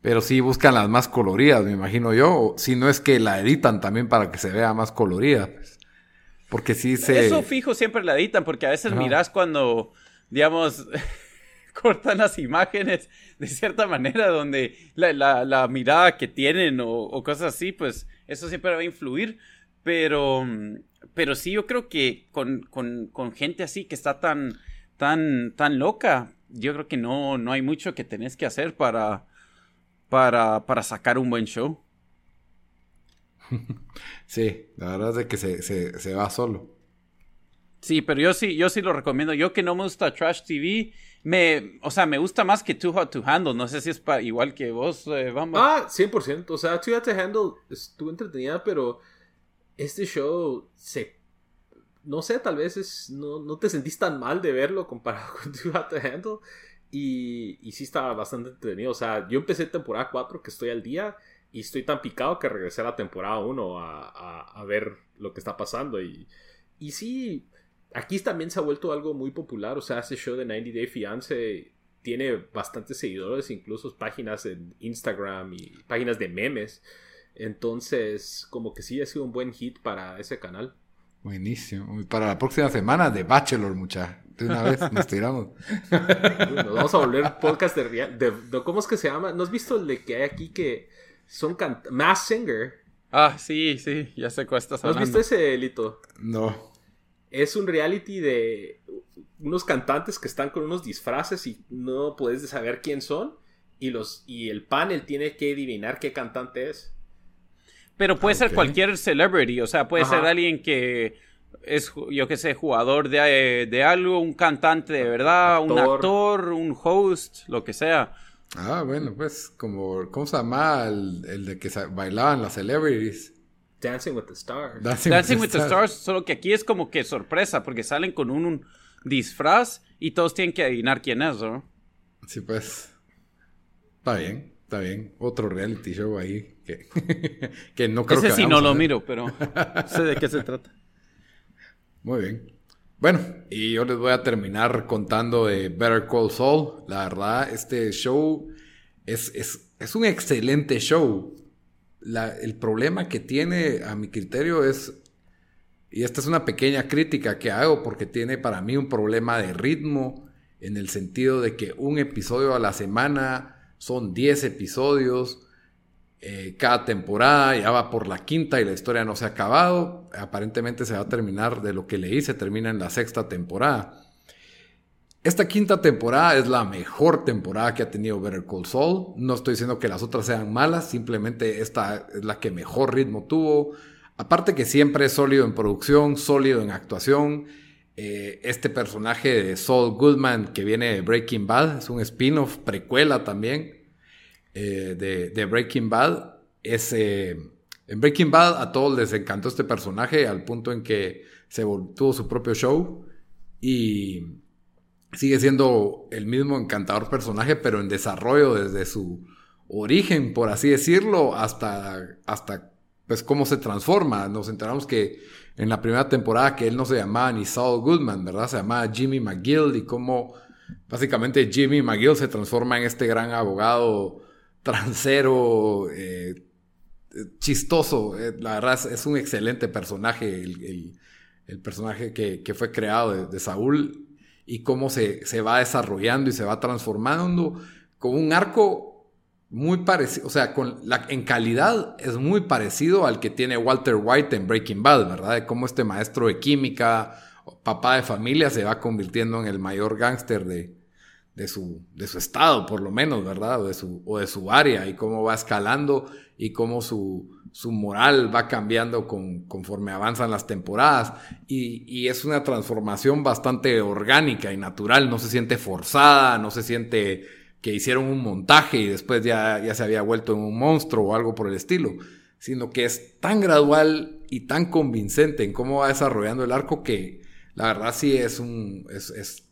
pero sí buscan las más coloridas, me imagino yo. si no es que la editan también para que se vea más colorida, pues. Porque sí se. Eso fijo siempre la editan, porque a veces mirás cuando, digamos. cortan las imágenes de cierta manera, donde la, mirada que tienen o, cosas así, pues eso siempre va a influir. Pero, pero sí, yo creo que con, gente así que está tan, tan, tan loca, yo creo que no, no hay mucho que tenés que hacer para, para, para sacar un buen show. Sí, la verdad es que se, se, va solo. Sí, pero yo sí, yo sí lo recomiendo. Yo que no me gusta Trash TV, me, o sea, me gusta más que Too Hot to Handle. No sé si es igual que vos, eh, vamos. Ah, 100%. O sea, Too Hot to Handle estuvo entretenida, pero este show se... No sé, tal vez es, no, no te sentís tan mal de verlo comparado con Too Hot Handle. Y, y sí estaba bastante entretenido. O sea, yo empecé temporada 4, que estoy al día, y estoy tan picado que regresé a la temporada 1 a, a, a ver lo que está pasando. Y, y sí, aquí también se ha vuelto algo muy popular. O sea, ese show de 90 Day Fiance tiene bastantes seguidores, incluso páginas en Instagram y páginas de memes. Entonces, como que sí ha sido un buen hit para ese canal. Buenísimo. Para la próxima semana de Bachelor, mucha. De una vez nos tiramos. nos vamos a volver podcast de, de, ¿Cómo es que se llama? ¿No has visto el de que hay aquí que son Mass Singer? Ah, sí, sí, ya sé cuál estás hablando. ¿No has visto ese, Lito? No es un reality de unos cantantes que están con unos disfraces y no puedes saber quién son y los y el panel tiene que adivinar qué cantante es. Pero puede ser cualquier celebrity, o sea, puede ser alguien que es, yo qué sé, jugador de, de, algo, un cantante de verdad, un actor, un host, lo que sea. Ah, bueno, pues como, ¿cómo se llama el, el de que bailaban las celebrities? Dancing with the Stars. Dancing, with, the stars. solo que aquí es como que sorpresa, porque salen con un, disfraz y todos tienen que adivinar quién es, ¿no? Sí, pues. Está bien, está bien. Otro reality show ahí que, que no creo Ese sí no lo miro, pero sé de qué se trata. Muy bien. Bueno, y yo les voy a terminar contando de Better Call Saul. La verdad, este show es, es, es un excelente show. el problema que tiene, a mi criterio, es, y esta es una pequeña crítica que hago porque tiene para mí un problema de ritmo, en el sentido de que un episodio a la semana son 10 episodios eh, cada temporada, ya va por la quinta y la historia no se ha acabado. Aparentemente se va a terminar de lo que leí, se termina en la sexta temporada. Esta quinta temporada es la mejor temporada que ha tenido Better Call Saul. No estoy diciendo que las otras sean malas, simplemente esta es la que mejor ritmo tuvo. Aparte que siempre es sólido en producción, sólido en actuación. Eh, este personaje de Saul Goodman que viene de Breaking Bad es un spin-off, precuela también. Eh, de, Breaking Bad. Es, eh, en Breaking Bad a todos les encantó este personaje al punto en que se tuvo su propio show y sigue siendo el mismo encantador personaje, pero en desarrollo desde su origen, por así decirlo, hasta, hasta pues cómo se transforma. Nos enteramos que en la primera temporada que él no se llamaba ni Saul Goodman, ¿verdad? Se llamaba Jimmy McGill y cómo básicamente Jimmy McGill se transforma en este gran abogado transero, eh, chistoso. Eh, la verdad es, un excelente personaje, el, personaje que, fue creado de, Saúl y cómo se, va desarrollando y se va transformando con un arco muy parecido, o sea, con la, en calidad es muy parecido al que tiene Walter White en Breaking Bad, ¿verdad? De cómo este maestro de química, papá de familia, se va convirtiendo en el mayor gángster de, de su, de su estado, por lo menos, ¿verdad? O de su, o de su área y cómo va escalando y cómo su, su moral va cambiando con, conforme avanzan las temporadas. Y, y, es una transformación bastante orgánica y natural, no se siente forzada, no se siente que hicieron un montaje y después ya, ya se había vuelto en un monstruo o algo por el estilo, sino que es tan gradual y tan convincente en cómo va desarrollando el arco que la verdad sí es un... es, es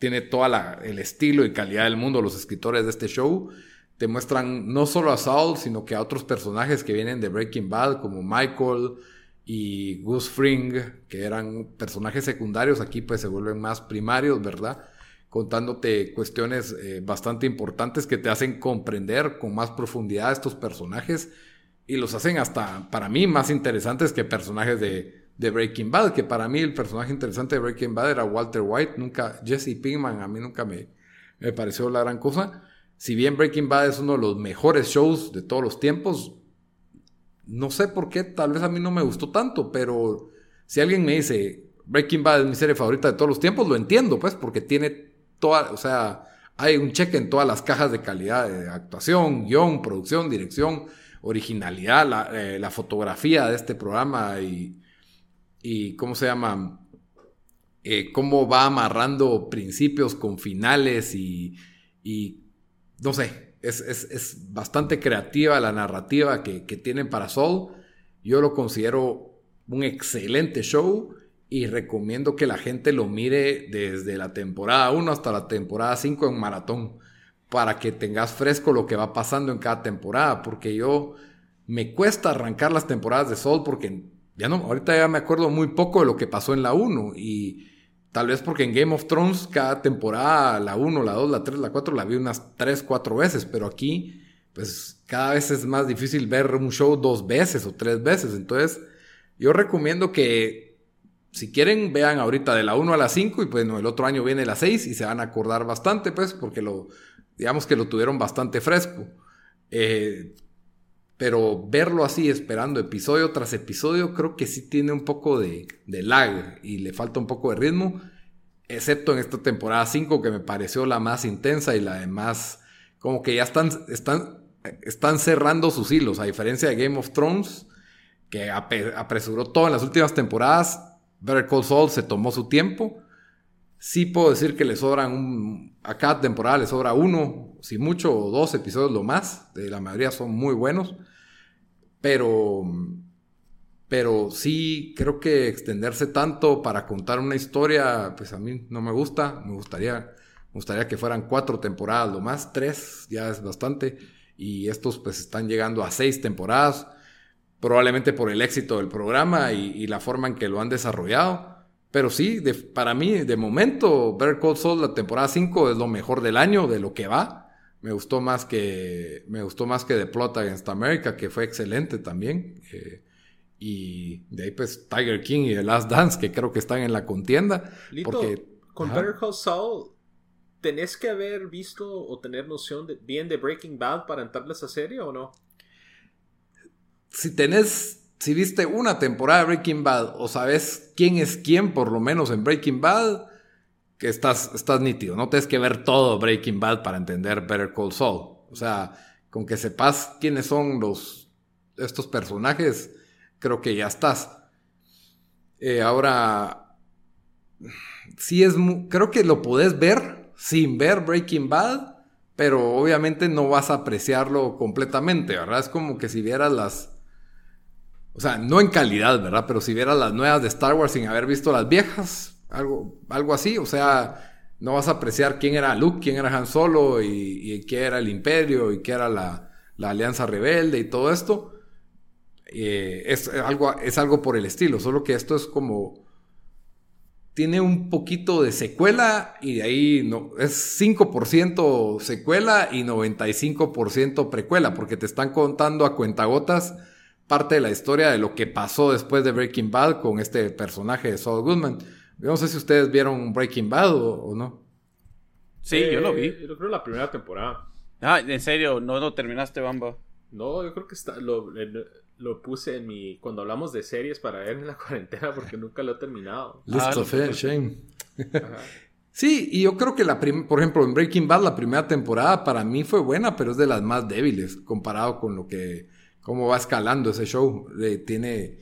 tiene todo el estilo y calidad del mundo. Los escritores de este show te muestran no solo a Saul, sino que a otros personajes que vienen de Breaking Bad, como Michael y Gus Fring, que eran personajes secundarios, aquí pues se vuelven más primarios, ¿verdad? Contándote cuestiones eh, bastante importantes que te hacen comprender con más profundidad estos personajes y los hacen hasta, para mí, más interesantes que personajes de, de Breaking Bad, que para mí el personaje interesante de Breaking Bad era Walter White, nunca, Jesse Pinkman a mí nunca me, me pareció la gran cosa. Si bien Breaking Bad es uno de los mejores shows de todos los tiempos, no sé por qué, tal vez a mí no me gustó tanto, pero si alguien me dice Breaking Bad es mi serie favorita de todos los tiempos, lo entiendo, pues, porque tiene toda, o sea, hay un cheque en todas las cajas de calidad de actuación, guion, producción, dirección, originalidad, la, eh, fotografía de este programa y y ¿cómo se llama? Eh, cómo va amarrando principios con finales y, no sé, es, bastante creativa la narrativa que, tienen para Soul. Yo lo considero un excelente show y recomiendo que la gente lo mire desde la temporada 1 hasta la temporada 5 en maratón para que tengas fresco lo que va pasando en cada temporada, porque yo me cuesta arrancar las temporadas de Soul porque ya no, ahorita ya me acuerdo muy poco de lo que pasó en la 1 y tal vez porque en Game of Thrones cada temporada, la 1, la 2, la 3, la 4, la vi unas 3, 4 veces, pero aquí pues cada vez es más difícil ver un show dos veces o tres veces, entonces yo recomiendo que si quieren vean ahorita de la 1 a la 5 y pues no, el otro año viene la 6 y se van a acordar bastante pues porque lo, digamos que lo tuvieron bastante fresco. Eh, pero verlo así, esperando episodio tras episodio, creo que sí tiene un poco de, lag y le falta un poco de ritmo, excepto en esta temporada 5 que me pareció la más intensa y la de más, como que ya están, están, están cerrando sus hilos, a diferencia de Game of Thrones, que apresuró todo en las últimas temporadas, Better Call Saul se tomó su tiempo. Sí puedo decir que le sobran un, a cada temporada le sobra uno, si mucho, o dos episodios lo más. De la mayoría son muy buenos. Pero pero sí creo que extenderse tanto para contar una historia, pues a mí no me gusta. Me gustaría, gustaría que fueran cuatro temporadas, lo más tres ya es bastante. Y estos pues están llegando a seis temporadas, probablemente por el éxito del programa y, la forma en que lo han desarrollado. Pero sí, para mí, de momento, Better Call Saul, la temporada 5 es lo mejor del año, de lo que va. Me gustó más que, me gustó más que The Plot Against America, que fue excelente también. Eh, y de ahí pues Tiger King y The Last Dance, que creo que están en la contienda. porque, con Better Call Saul, ¿tenés que haber visto o tener noción de, bien de Breaking Bad para entrarle a esa serie o no? Si tenés, si viste una temporada de Breaking Bad o sabes quién es quién, por lo menos en Breaking Bad, que estás, estás nítido. No tienes que ver todo Breaking Bad para entender Better Call Saul. O sea, con que sepas quiénes son los, estos personajes creo que ya estás. Eh, ahora, sí es, creo que lo puedes ver sin ver Breaking Bad, pero obviamente no vas a apreciarlo completamente, ¿verdad? Es como que si vieras las, o sea, no en calidad, ¿verdad? Pero si vieras las nuevas de Star Wars sin haber visto las viejas, algo, algo así, o sea, no vas a apreciar quién era Luke, quién era Han Solo y, y qué era el Imperio y qué era la, la Alianza Rebelde y todo esto. Eh, es, algo, es algo por el estilo, solo que esto es como... Tiene un poquito de secuela y de ahí no, es 5% secuela y 95% precuela, porque te están contando a cuentagotas parte de la historia de lo que pasó después de Breaking Bad con este personaje de Saul Goodman. No sé si ustedes vieron Breaking Bad o, no. Sí, yo lo vi. Eh, yo creo la primera temporada. Ah, en serio, no, no terminaste, Bamba. No, yo creo que está, lo, lo puse en mi. Cuando hablamos de series para ver en la cuarentena, porque nunca lo he terminado. List ah, of shame. sí, y yo creo que la por ejemplo, en Breaking Bad, la primera temporada para mí fue buena, pero es de las más débiles comparado con lo que. Cómo va escalando ese show. tiene.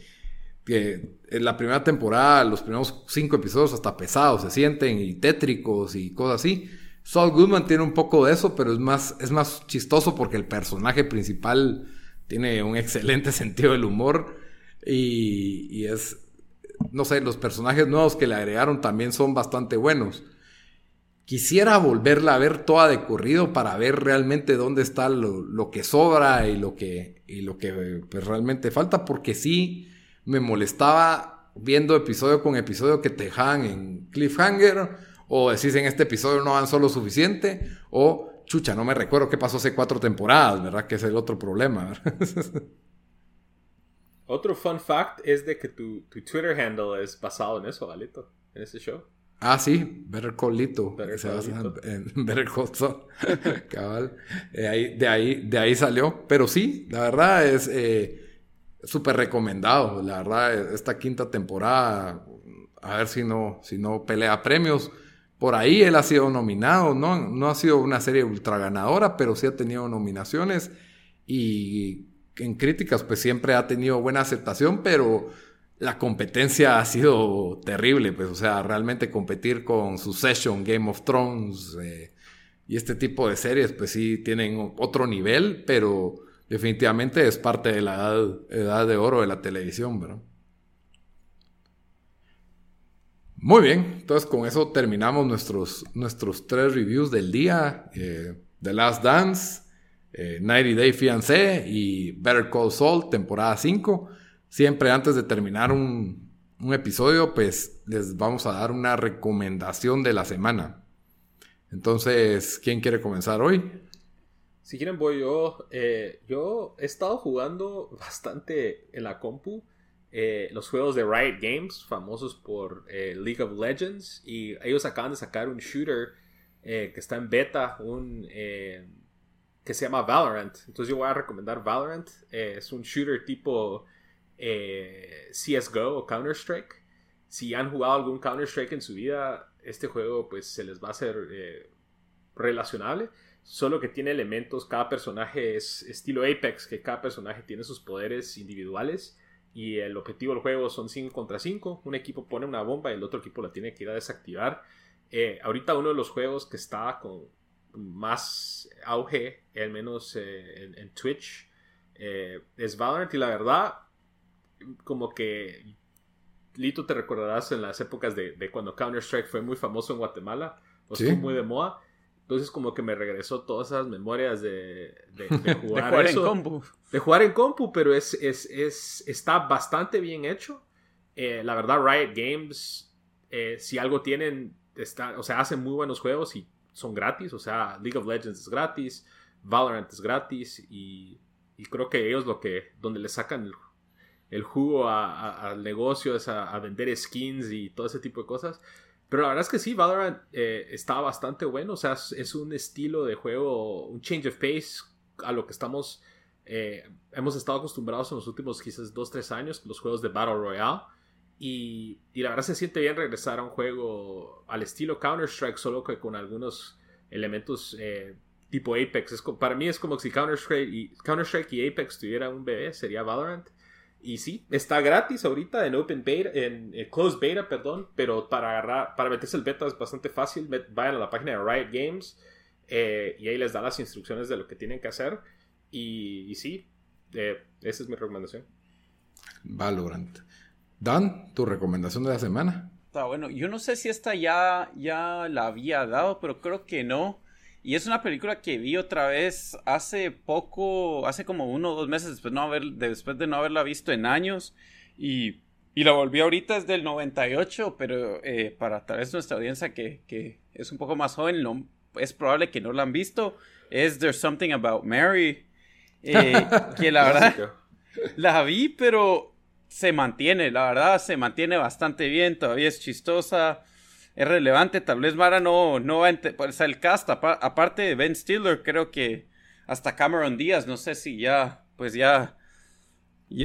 que en la primera temporada, los primeros cinco episodios hasta pesados se sienten y tétricos y cosas así. Saul Goodman tiene un poco de eso, pero es más, es más chistoso porque el personaje principal tiene un excelente sentido del humor y, es, no sé, los personajes nuevos que le agregaron también son bastante buenos. Quisiera volverla a ver toda de corrido para ver realmente dónde está lo, que sobra y lo que, y lo que pues, realmente falta, porque sí me molestaba viendo episodio con episodio que te dejaban en cliffhanger, o decís en este episodio no avanzó lo suficiente, o chucha, no me recuerdo qué pasó hace cuatro temporadas, ¿verdad? Que es el otro problema. otro fun fact es de que tu, Twitter handle es basado en eso, Alito, en ese show. Ah, sí, Better Call Lito. Better Call En, Better Call Saul. Cabal. Eh, ahí, de, ahí, de ahí salió. Pero sí, la verdad es eh, súper recomendado. La verdad, esta quinta temporada, a ver si no, si no pelea premios. Por ahí él ha sido nominado, ¿no? No ha sido una serie ultra ganadora, pero sí ha tenido nominaciones y en críticas pues siempre ha tenido buena aceptación, pero la competencia ha sido terrible, pues o sea, realmente competir con Succession, Game of Thrones eh, y este tipo de series pues sí tienen otro nivel, pero definitivamente es parte de la edad, de oro de la televisión, ¿verdad? Muy bien, entonces con eso terminamos nuestros, nuestros tres reviews del día. Eh, The Last Dance, 90 eh, Day Fiancé y Better Call Saul, temporada 5. Siempre antes de terminar un, episodio, pues les vamos a dar una recomendación de la semana. Entonces, ¿quién quiere comenzar hoy? Si quieren voy yo. Eh, yo he estado jugando bastante en la compu. Eh, los juegos de Riot Games, famosos por eh, League of Legends, y ellos acaban de sacar un shooter que está en beta, un que se llama Valorant. Entonces yo voy a recomendar Valorant. es un shooter tipo CSGO o Counter-Strike. Si han jugado algún Counter-Strike en su vida, este juego pues se les va a hacer relacionable. Solo que tiene elementos, cada personaje es estilo Apex, que cada personaje tiene sus poderes individuales y el objetivo del juego son 5 contra 5. Un equipo pone una bomba y el otro equipo la tiene que ir a desactivar. Eh, ahorita uno de los juegos que está con más auge, al menos eh, en, Twitch, eh, es Valorant y la verdad como que Lito te recordarás en las épocas de, cuando Counter-Strike fue muy famoso en Guatemala, o sea, muy de moda. Entonces como que me regresó todas esas memorias de, jugar, en compu. De jugar en compu, pero es, es, es está bastante bien hecho. Eh, la verdad, Riot Games, eh, si algo tienen, está, o sea, hacen muy buenos juegos y son gratis. O sea, League of Legends es gratis, Valorant es gratis y, creo que ellos lo que, donde le sacan el, jugo al negocio es a, a, vender skins y todo ese tipo de cosas. Pero la verdad es que sí, Valorant eh, está bastante bueno. O sea, es, un estilo de juego, un change of pace a lo que estamos. Eh, hemos estado acostumbrados en los últimos quizás 2-3 años, los juegos de Battle Royale. Y, y, la verdad se siente bien regresar a un juego al estilo Counter-Strike, solo que con algunos elementos eh, tipo Apex. para mí es como si Counter-Strike y, Counter -Strike y Apex tuvieran un bebé, sería Valorant. Y sí, está gratis ahorita en Open Beta, en, Closed Beta, perdón, pero para agarrar, para meterse el beta es bastante fácil. Vayan a la página de Riot Games eh, y ahí les da las instrucciones de lo que tienen que hacer. Y, sí, eh, esa es mi recomendación. Valorant. Dan, tu recomendación de la semana. Está bueno. Yo no sé si esta ya, ya la había dado, pero creo que no. Y es una película que vi otra vez hace poco, hace como uno o dos meses después, no haber, después de no haberla visto en años. Y, y la volví ahorita desde el 98, pero eh, para tal vez nuestra audiencia que, que, es un poco más joven, no, es probable que no la han visto. Es There's Something About Mary. Eh, que la verdad la vi, pero se mantiene, la verdad, se mantiene bastante bien, todavía es chistosa es relevante. Tal vez Mara no, no va a pues, el cast, aparte de Ben Stiller, creo que hasta Cameron Díaz, no sé si ya, pues ya,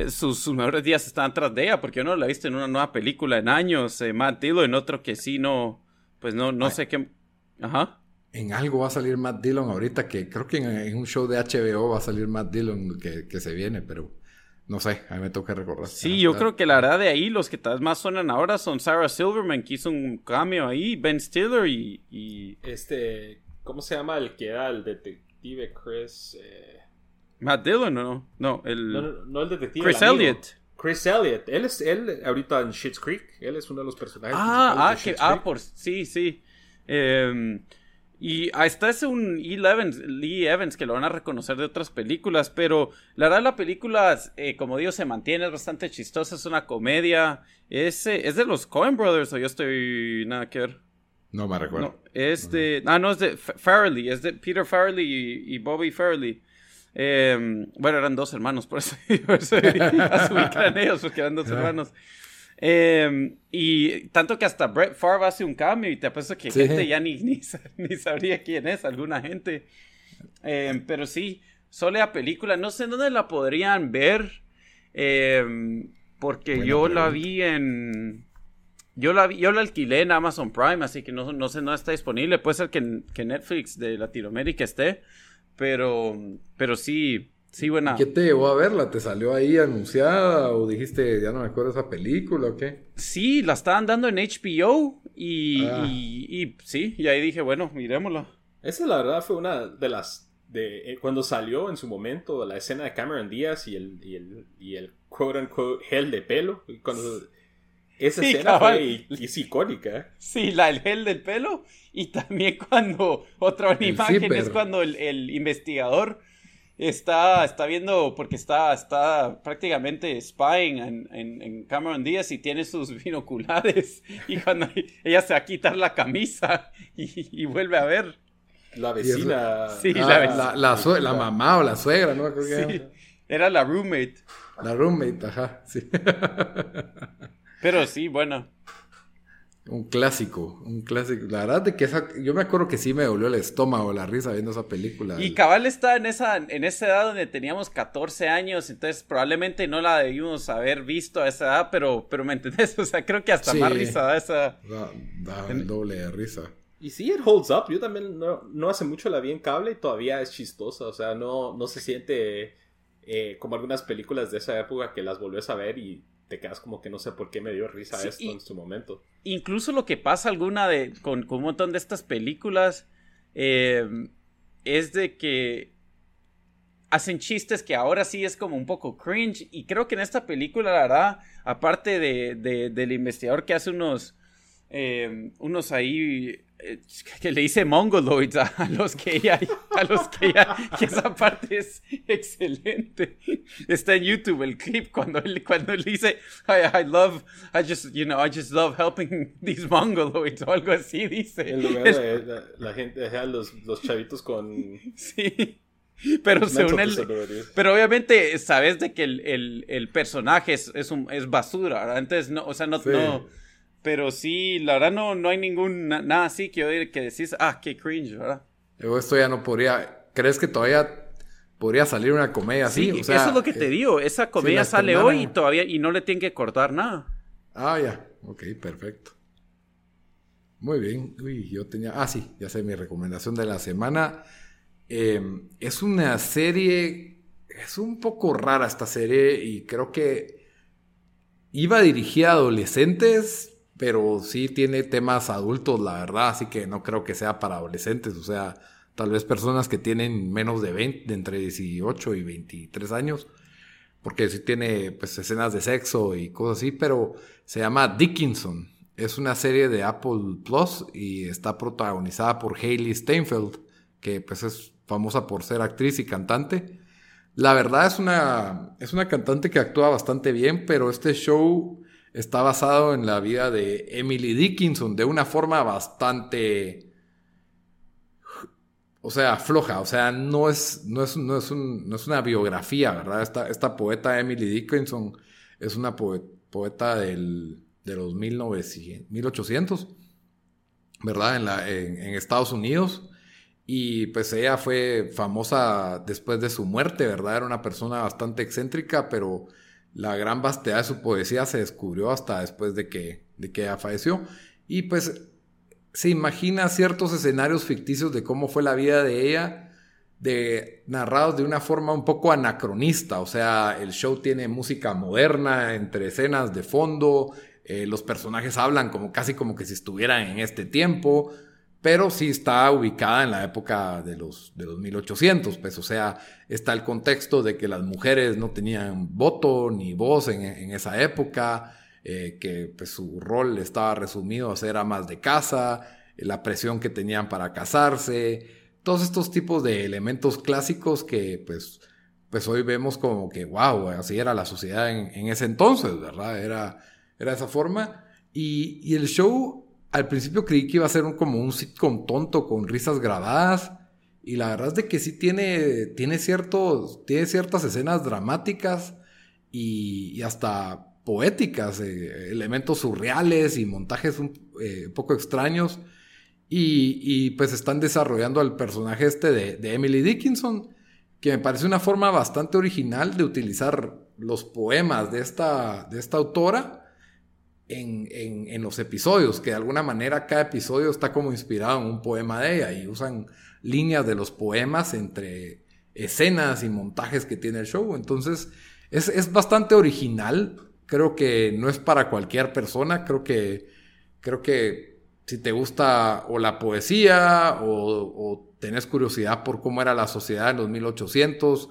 sus, mejores días están tras de ella, porque yo no la he visto en una nueva película en años. Eh, Matt Dillon, en otro que sí, no, pues no, no sé qué. Ajá. En algo va a salir Matt Dillon ahorita, que creo que en, un show de HBO va a salir Matt Dillon que, que se viene, pero no sé, a mí me toca recordar. Sí, yo creo que la verdad de ahí los que tal vez más suenan ahora son Sarah Silverman, que hizo un cambio ahí, Ben Stiller y, Este, ¿cómo se llama el que era el detective Chris? Eh... Matt Dillon, ¿no? No, el... No, no, el detective. Chris Elliott. Chris Elliott. Él es, él ahorita en Schitt's Creek. Él es uno de los personajes. Ah, ah, que, ah, por, sí, sí. Eh, y hasta es un E. Evans, Lee Evans que lo van a reconocer de otras películas, pero la verdad la película, eh, como digo, se mantiene, es bastante chistosa, es una comedia. Es, eh, es de los Coen Brothers o yo estoy nada que ver. No me recuerdo. No, es de... Ah, no, es de Farrelly, es de Peter Farrelly y, Bobby Farrelly. Em, bueno, eran dos hermanos, por eso, por eso ellos, porque eran dos hermanos. Em, y tanto que hasta Brett Favre hace un cambio y te apuesto que gente ya ni, ni, sabría quién es, alguna gente. Em, pero sí, sólida película. No sé dónde la podrían ver. Em, porque yo la vi en. Yo la, vi, yo la alquilé en Amazon Prime, así que no, no sé, no está disponible. Puede ser que, que Netflix de Latinoamérica esté. Pero, pero sí, Sí, buena. ¿Qué te llevó a verla? ¿Te salió ahí anunciada o dijiste, ya no me acuerdo esa película o qué? Sí, la estaban dando en HBO y, ah. y, sí, y ahí dije, bueno, miremosla. Esa la verdad fue una de las de eh, cuando salió en su momento la escena de Cameron Díaz y el, y el, y el quote unquote gel de pelo. Cuando esa escena fue es icónica. Sí, la el gel del pelo y también cuando otra imagen es cuando el, el investigador está, está viendo, porque está, está prácticamente spying en, en, Cameron Díaz y tiene sus binoculares. Y cuando ella se va a quitar la camisa y, vuelve a ver. La vecina. Sí, ah, la, la, mamá o la suegra, ¿no? Era la roommate. La roommate, ajá, sí. Pero sí, bueno. Un clásico, un clásico. La verdad de que esa, yo me acuerdo que sí me dolió el estómago la risa viendo esa película. Y Cabal está en esa, en esa edad donde teníamos 14 años, entonces probablemente no la debimos haber visto a esa edad, pero, pero me entendés, o sea, creo que hasta más risa da esa. Da, el doble de risa. Y sí, it holds up. Yo también no, hace mucho la vi en cable y todavía es chistosa. O sea, no, no se siente eh, como algunas películas de esa época que las volvés a ver y te quedas como que no sé por qué me dio risa esto en su momento. Incluso lo que pasa alguna de con, un montón de estas películas eh, es de que hacen chistes que ahora sí es como un poco cringe. Y creo que en esta película, la verdad, aparte de, del investigador que hace unos, eh, unos ahí que le dice mongoloids a, los que ella, a los que ella, que esa parte es excelente. Está en YouTube el clip cuando él, cuando él dice, I, I love, I just, you know, I just love helping these mongoloids o algo así dice. En lugar de la, la gente, los, los chavitos con... Sí. Pero según él, pero obviamente sabes de que el, el, el personaje es, es, un, es basura, ¿verdad? Entonces, no, o sea, no, no pero sí, la verdad no, no hay ningún, nada así que, que decís, ah, qué cringe, ¿verdad? esto ya no podría, ¿crees que todavía podría salir una comedia así? Sí, eso es lo que te eh, digo, esa comedia sale hoy y todavía, y no le tienen que cortar nada. Ah, ya, ok, perfecto. Muy bien, uy, yo tenía, ah, sí, ya sé, mi recomendación de la semana. Em, es una serie, es un poco rara esta serie y creo que iba dirigida a adolescentes, pero sí tiene temas adultos, la verdad, así que no creo que sea para adolescentes, o sea, tal vez personas que tienen menos de 20, de entre 18 y 23 años, porque sí tiene pues escenas de sexo y cosas así, pero se llama Dickinson. Es una serie de Apple Plus y está protagonizada por Hailey Steinfeld, que pues es famosa por ser actriz y cantante. La verdad es una, es una cantante que actúa bastante bien, pero este show está basado en la vida de Emily Dickinson de una forma bastante... O sea, floja, o sea, no es, no es, no es, no es una biografía, ¿verdad? Esta, esta, poeta Emily Dickinson es una poeta del, de los 1900, 1800, ¿verdad? En, la, en, en Estados Unidos. Y pues ella fue famosa después de su muerte, ¿verdad? Era una persona bastante excéntrica, pero la gran vastedad de su poesía se descubrió hasta después de que, de que ella falleció. Y pues se imagina ciertos escenarios ficticios de cómo fue la vida de ella, de, narrados de una forma un poco anacronista. O sea, el show tiene música moderna entre escenas de fondo, eh, los personajes hablan como casi como que si estuvieran en este tiempo pero sí está ubicada en la época de los, de los 1800, pues, o sea, está el contexto de que las mujeres no tenían voto ni voz en, esa época, eh, que pues, su rol estaba resumido a ser amas de casa, la presión que tenían para casarse, todos estos tipos de elementos clásicos que pues, pues hoy vemos como que, wow, así era la sociedad en, ese entonces, ¿verdad? Era, era esa forma. Y, y el show al principio creí que iba a ser un, como un sitcom tonto con risas grabadas. Y la verdad es de que sí tiene, tiene, ciertos, tiene ciertas escenas dramáticas y, hasta poéticas, eh, elementos surreales y montajes un eh, poco extraños. Y, pues están desarrollando al personaje este de, de, Emily Dickinson, que me parece una forma bastante original de utilizar los poemas de esta, de esta autora en, los episodios, que de alguna manera cada episodio está como inspirado en un poema de ella y usan líneas de los poemas entre escenas y montajes que tiene el show. Entonces es, bastante original. Creo que no es para cualquier persona. Creo que, creo que si te gusta o la poesía o, o tenés curiosidad por cómo era la sociedad en los 1800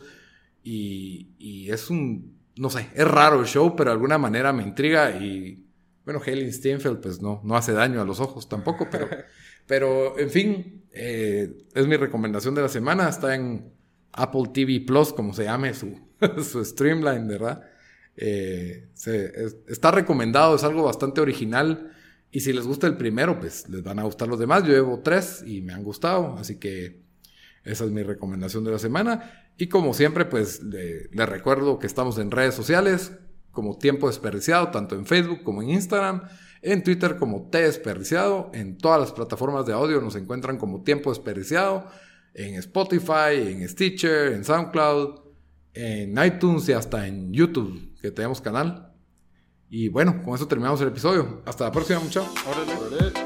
y, y es un, no sé, es raro el show, pero de alguna manera me intriga y bueno, Helen Steinfeld, pues no, no hace daño a los ojos tampoco, pero, pero en fin, eh, es mi recomendación de la semana. Está en Apple TV Plus, como se llame su, su streamline, ¿verdad? Eh, está recomendado, es algo bastante original. Y si les gusta el primero, pues les van a gustar los demás. Yo llevo tres y me han gustado, así que esa es mi recomendación de la semana. Y como siempre, pues les recuerdo que estamos en redes sociales como Tiempo Desperdiciado, tanto en Facebook como en Instagram, en Twitter como T Desperdiciado, en todas las plataformas de audio nos encuentran como Tiempo Desperdiciado, en Spotify, en Stitcher, en SoundCloud, en iTunes y hasta en YouTube, que tenemos canal. Y bueno, con eso terminamos el episodio. Hasta la próxima, muchachos.